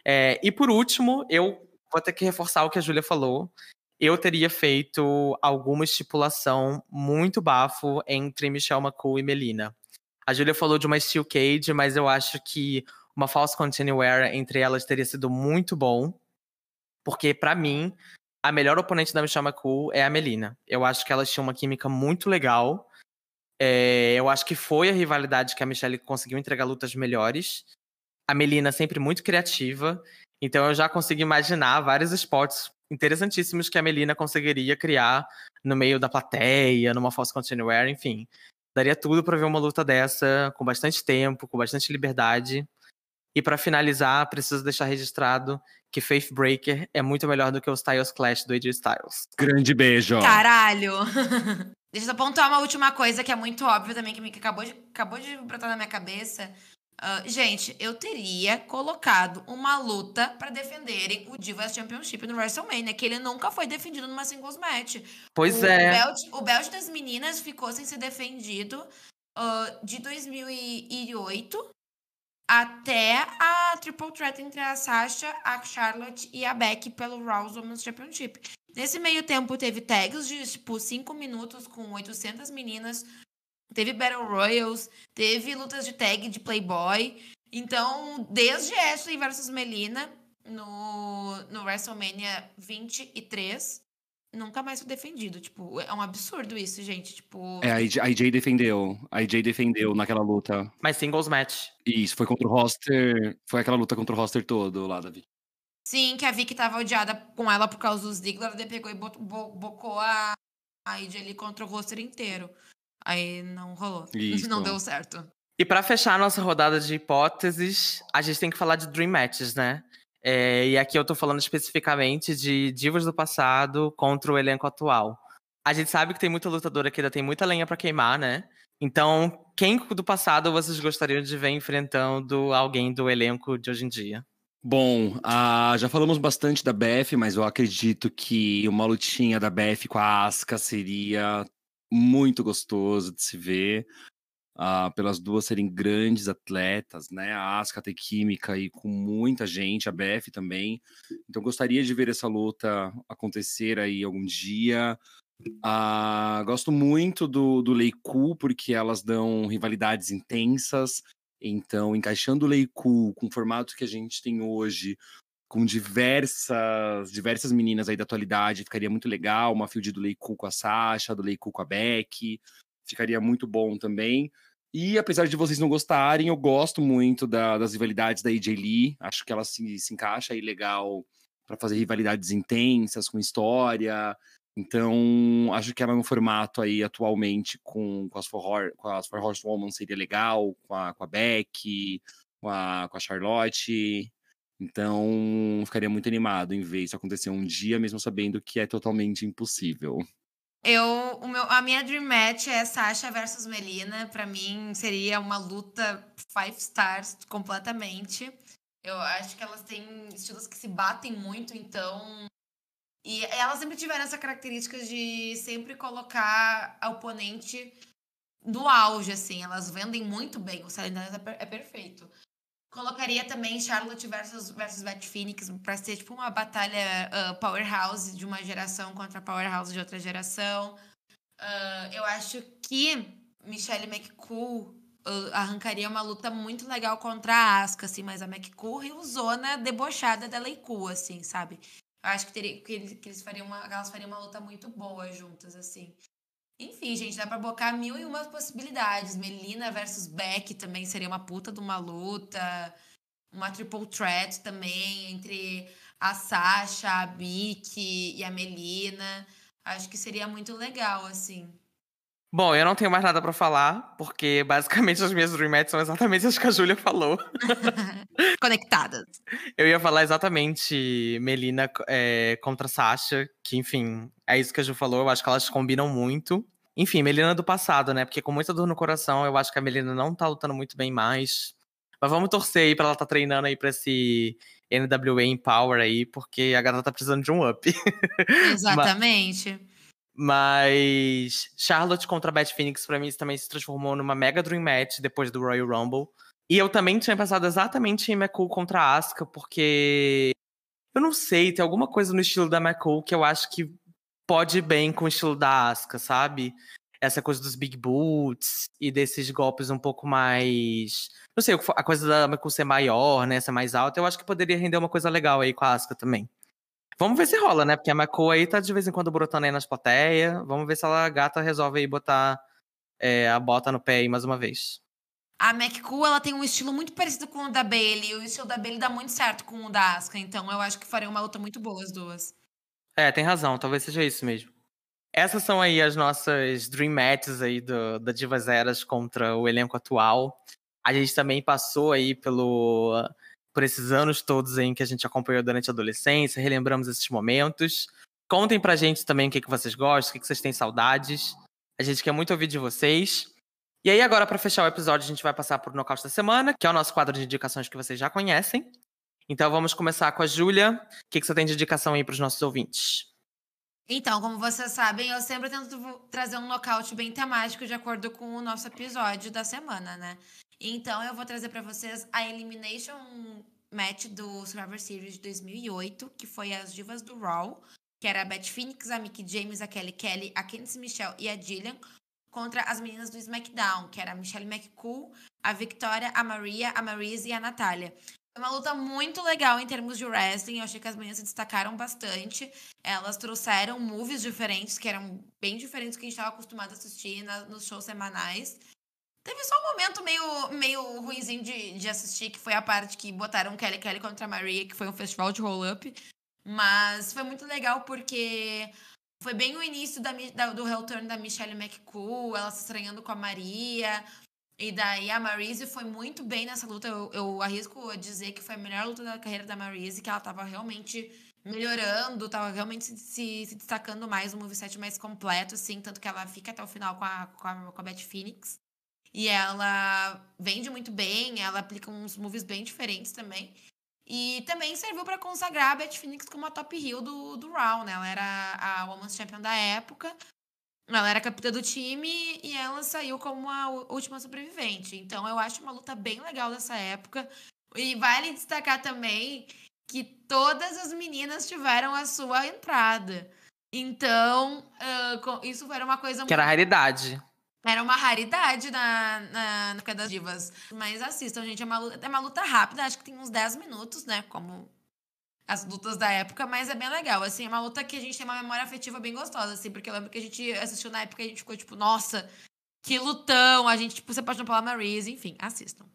É, e por último, eu vou ter que reforçar o que a Júlia falou. Eu teria feito alguma estipulação muito bafo entre Michelle McCool e Melina. A Júlia falou de uma Steel Cage, mas eu acho que uma false continuer entre elas teria sido muito bom porque, para mim, a melhor oponente da Michelle McCool é a Melina. Eu acho que elas tinham uma química muito legal. É, eu acho que foi a rivalidade que a Michelle conseguiu entregar lutas melhores. A Melina sempre muito criativa. Então eu já consigo imaginar vários spots interessantíssimos que a Melina conseguiria criar no meio da plateia, numa False Continuer, enfim. Daria tudo para ver uma luta dessa, com bastante tempo, com bastante liberdade. E para finalizar, preciso deixar registrado que Faith Breaker é muito melhor do que o Styles Clash do AJ Styles. Grande beijo. Caralho! Deixa eu só pontuar uma última coisa que é muito óbvia também, que, me, que acabou, de, acabou de brotar na minha cabeça. Uh, gente, eu teria colocado uma luta para defenderem o Divas Championship no WrestleMania, que ele nunca foi defendido numa singles match. Pois o, é. O belt, o belt das meninas ficou sem ser defendido uh, de 2008 até a triple threat entre a Sasha, a Charlotte e a Becky pelo Raw Women's Championship. Nesse meio tempo teve tags de tipo 5 minutos com 800 meninas, teve Battle Royals, teve lutas de tag de Playboy. Então, desde Ashley versus Melina no, no WrestleMania 23, nunca mais foi defendido. Tipo, é um absurdo isso, gente. Tipo. É, a AJ defendeu. A AJ defendeu naquela luta. Mas singles match. Isso, foi contra o roster. Foi aquela luta contra o roster todo lá, Davi. Sim, que a Vicky tava odiada com ela por causa dos Ziggler, ela pegou e bocou a, a AJ ali contra o roster inteiro. Aí não rolou. Isso. Não deu certo. E para fechar a nossa rodada de hipóteses, a gente tem que falar de Dream Matches, né? É, e aqui eu tô falando especificamente de divas do passado contra o elenco atual. A gente sabe que tem muita lutadora que ainda tem muita lenha para queimar, né? Então, quem do passado vocês gostariam de ver enfrentando alguém do elenco de hoje em dia? Bom, uh, já falamos bastante da BF, mas eu acredito que uma lutinha da BF com a Asuka seria muito gostoso de se ver uh, pelas duas serem grandes atletas, né? A Aska tem química com muita gente, a BF também. Então gostaria de ver essa luta acontecer aí algum dia. Uh, gosto muito do, do Leiku, porque elas dão rivalidades intensas. Então, encaixando o Leiku com o formato que a gente tem hoje, com diversas diversas meninas aí da atualidade, ficaria muito legal. Uma field do Leiku com a Sasha, do Leiku com a Beck ficaria muito bom também. E apesar de vocês não gostarem, eu gosto muito da, das rivalidades da AJ Lee. Acho que ela se, se encaixa aí legal para fazer rivalidades intensas, com história. Então, acho que ela no formato aí atualmente com, com, as, Four, com as Four Horsewoman seria legal, com a, com a Beck, com a, com a Charlotte. Então, ficaria muito animado em ver isso acontecer um dia, mesmo sabendo que é totalmente impossível. Eu, o meu, a minha dream match é Sasha versus Melina. Para mim seria uma luta five stars completamente. Eu acho que elas têm estilos que se batem muito, então. E elas sempre tiveram essa característica de sempre colocar a oponente no auge, assim. Elas vendem muito bem. O selling é perfeito. Colocaria também Charlotte versus, versus Beth Phoenix para ser tipo uma batalha uh, powerhouse de uma geração contra powerhouse de outra geração. Uh, eu acho que Michelle McCool uh, arrancaria uma luta muito legal contra a Asuka, assim, mas a McCool zona debochada da Leiku, assim, sabe? Eu acho que, teria, que, eles, que eles fariam uma, elas fariam uma luta muito boa juntas, assim. Enfim, gente, dá pra bocar mil e uma possibilidades. Melina versus Beck também seria uma puta de uma luta. Uma triple threat também entre a Sasha, a Bic e a Melina. Acho que seria muito legal, assim. Bom, eu não tenho mais nada para falar, porque basicamente as minhas Dream Matches são exatamente as que a Júlia falou. Conectadas. Eu ia falar exatamente Melina é, contra Sasha, que enfim, é isso que a Ju falou, eu acho que elas combinam muito. Enfim, Melina do passado, né? Porque com muita dor no coração, eu acho que a Melina não tá lutando muito bem mais. Mas vamos torcer aí pra ela tá treinando aí pra esse NWA Empower aí, porque a garota tá precisando de um up. Exatamente. Mas Charlotte contra Beth Phoenix, pra mim, também se transformou numa mega dream match depois do Royal Rumble. E eu também tinha pensado exatamente em McCool contra Asuka, porque eu não sei, tem alguma coisa no estilo da McCool que eu acho que pode ir bem com o estilo da Asuka, sabe? Essa coisa dos big boots e desses golpes um pouco mais. Não sei, a coisa da McCool ser maior, né? Ser mais alta, eu acho que poderia render uma coisa legal aí com a Asuka também. Vamos ver se rola, né? Porque a McCool aí tá de vez em quando brotando aí nas plateias. Vamos ver se ela, gata, resolve aí botar é, a bota no pé aí mais uma vez. A McCool, ela tem um estilo muito parecido com o da Bailey. E o estilo da Bailey dá muito certo com o da Asuka. Então, eu acho que faria uma luta muito boa as duas. É, tem razão. Talvez seja isso mesmo. Essas são aí as nossas Dream Matches aí do, da Divas Eras contra o elenco atual. A gente também passou aí pelo, por esses anos todos em que a gente acompanhou durante a adolescência, relembramos esses momentos. Contem pra gente também o que, que vocês gostam, o que, que vocês têm saudades. A gente quer muito ouvir de vocês. E aí, agora, para fechar o episódio, a gente vai passar por nocaute da semana, que é o nosso quadro de indicações que vocês já conhecem. Então, vamos começar com a Júlia. O que, que você tem de indicação aí para os nossos ouvintes? Então, como vocês sabem, eu sempre tento trazer um nocaute bem temático de acordo com o nosso episódio da semana, né? Então, eu vou trazer para vocês a Elimination Match do Survivor Series de 2008, que foi as divas do Raw, que era a Beth Phoenix, a Mickey James, a Kelly Kelly, a Candice Michelle e a Jillian, contra as meninas do SmackDown, que era a Michelle McCool, a Victoria, a Maria, a Maryse e a Natália. Foi uma luta muito legal em termos de wrestling. Eu achei que as meninas se destacaram bastante. Elas trouxeram moves diferentes, que eram bem diferentes do que a gente estava acostumado a assistir na, nos shows semanais. Teve só um momento meio, meio ruimzinho de, de assistir, que foi a parte que botaram Kelly Kelly contra a Maria, que foi um festival de roll-up. Mas foi muito legal porque foi bem o início da, da, do return da Michelle McCool, ela se estranhando com a Maria. E daí a Marise foi muito bem nessa luta. Eu, eu arrisco dizer que foi a melhor luta da carreira da Marise, que ela tava realmente melhorando, tava realmente se, se, se, destacando mais, um moveset mais completo, assim, tanto que ela fica até o final com a, com a, com a Beth Phoenix. E ela vende muito bem, ela aplica uns moves bem diferentes também. E também serviu para consagrar a Beth Phoenix como a top heel do, do Raw, né? Ela era a Women's Champion da época. Ela era capitã do time e ela saiu como a última sobrevivente. Então eu acho uma luta bem legal dessa época. E vale destacar também que todas as meninas tiveram a sua entrada. Então, uh, isso era uma coisa. Que muito... era raridade. Era uma raridade na, na, na das Divas. Mas assistam, gente. É uma, luta, é uma luta rápida, acho que tem uns 10 minutos, né? Como as lutas da época, mas é bem legal. Assim, é uma luta que a gente tem uma memória afetiva bem gostosa, assim, porque eu lembro que a gente assistiu na época e a gente ficou tipo, nossa, que lutão! A gente, tipo, se apaixonou pela Maryse, enfim, assistam.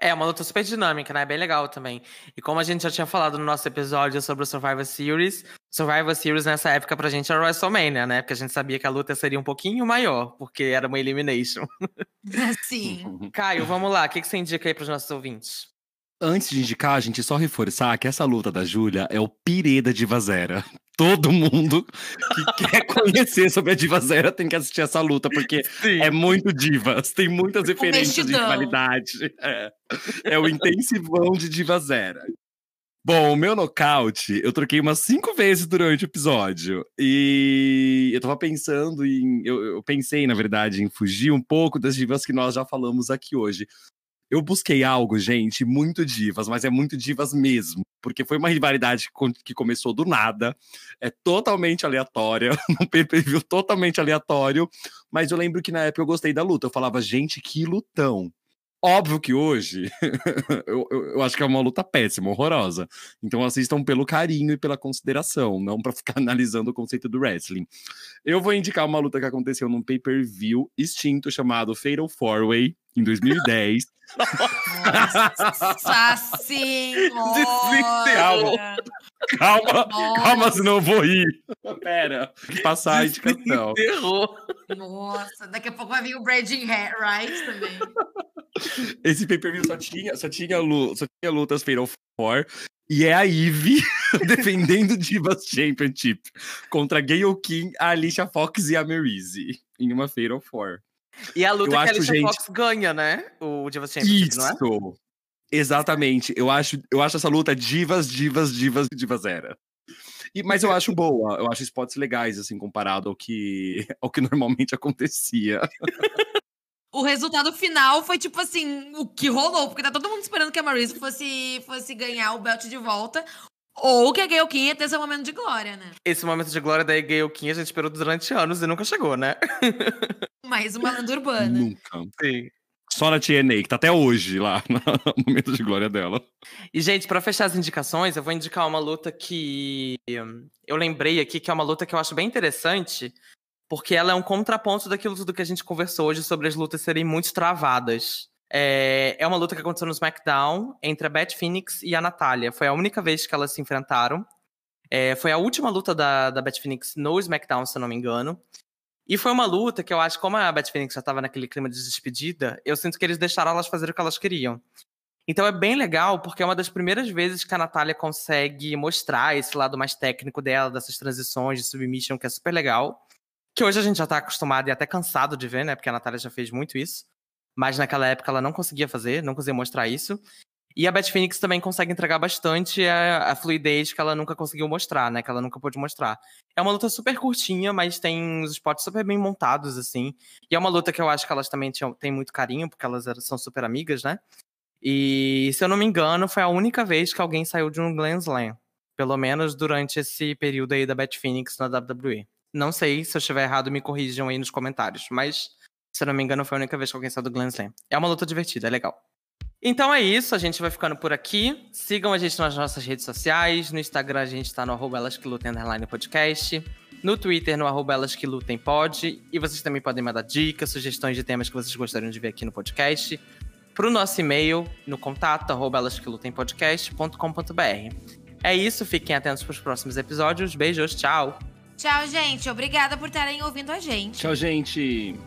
É, uma luta super dinâmica, né? Bem legal também. E como a gente já tinha falado no nosso episódio sobre o Survivor Series, Survivor Series nessa época pra gente era WrestleMania, né? Porque a gente sabia que a luta seria um pouquinho maior, porque era uma elimination. Sim. Caio, vamos lá. O que você indica aí pros nossos ouvintes? Antes de indicar, a gente só reforçar que essa luta da Júlia é o pirê da Diva Zera. Todo mundo que quer conhecer sobre a Diva Zera tem que assistir essa luta, porque Sim. é muito divas. Tem muitas referências de rivalidade. É. é o intensivão de Diva Zera. Bom, o meu nocaute, eu troquei umas cinco vezes durante o episódio. E eu tava pensando em. Eu, eu, pensei, na verdade, em fugir um pouco das divas que nós já falamos aqui hoje. Eu busquei algo, gente, muito divas, mas é muito divas mesmo. Porque foi uma rivalidade que começou do nada, é totalmente aleatória, um pay-per-view totalmente aleatório. Mas eu lembro que na época eu gostei da luta. Eu falava, gente, que lutão. Óbvio que hoje eu, eu, eu, acho que é uma luta péssima, horrorosa. Então assistam pelo carinho e pela consideração, não para ficar analisando o conceito do wrestling. Eu vou indicar uma luta que aconteceu num pay-per-view extinto chamado Fatal Four Way em 2010. Nossa senhora! Calma, calma, senão eu vou rir. Pera, passar a indicação. Nossa, daqui a pouco vai vir o Brading Right também. Esse pay-per-view só tinha, só, tinha, só tinha lutas Fatal Four. E é a Ivy defendendo Divas Championship contra Gayle King, a Alicia Fox e a Maryse em uma Fatal Four. E a luta eu que a Alicia gente... Fox ganha, né? O Divas Championship, Isso. não é? Exatamente. Eu acho, eu acho essa luta divas, divas, divas, divas era. E, mas eu acho boa, eu acho spots legais, assim, comparado ao que, ao que normalmente acontecia. o resultado final foi tipo assim, o que rolou, porque tá todo mundo esperando que a Marisa fosse, fosse ganhar o belt de volta. Ou que a Gayle King ia ter esse momento de glória, né? Esse momento de glória da Gayle King a gente esperou durante anos e nunca chegou, né? Mais uma lenda urbana. Nunca. Sim. Só na TNA, que tá até hoje lá, no momento de glória dela. E, gente, para fechar as indicações, eu vou indicar uma luta que eu lembrei aqui, que é uma luta que eu acho bem interessante, porque ela é um contraponto daquilo tudo que a gente conversou hoje sobre as lutas serem muito travadas. É, é uma luta que aconteceu no SmackDown entre a Beth Phoenix e a Natália. Foi a única vez que elas se enfrentaram. É, foi a última luta da, da Beth Phoenix no SmackDown, se eu não me engano. E foi uma luta que eu acho, como a Beth Phoenix já estava naquele clima de despedida, eu sinto que eles deixaram elas fazer o que elas queriam. Então é bem legal, porque é uma das primeiras vezes que a Natália consegue mostrar esse lado mais técnico dela, dessas transições de submission, que é super legal. Que hoje a gente já tá acostumado e até cansado de ver, né? Porque a Natália já fez muito isso. Mas naquela época ela não conseguia fazer, não conseguia mostrar isso. E a Beth Phoenix também consegue entregar bastante a, a, fluidez que ela nunca conseguiu mostrar, né? Que ela nunca pôde mostrar. É uma luta super curtinha, mas tem os spots super bem montados, assim. E é uma luta que eu acho que elas também tinham, têm muito carinho, porque elas são super amigas, né? E, se eu não me engano, foi a única vez que alguém saiu de um Grand Slam. Pelo menos durante esse período aí da Beth Phoenix na WWE. Não sei, se eu estiver errado, me corrijam aí nos comentários. Mas, se eu não me engano, foi a única vez que alguém saiu do Grand Slam. É uma luta divertida, é legal. Então é isso, a gente vai ficando por aqui. Sigam a gente nas nossas redes sociais. No Instagram a gente tá no arroba elas que lutem underline podcast. No Twitter, no arroba elas que lutem pod. E vocês também podem mandar dicas, sugestões de temas que vocês gostariam de ver aqui no podcast. Pro nosso e-mail, no contato, arroba elas que lutem podcast.com.br. É isso, fiquem atentos para os próximos episódios. Beijos, tchau! Tchau, gente. Obrigada por estarem ouvindo a gente. Tchau, gente.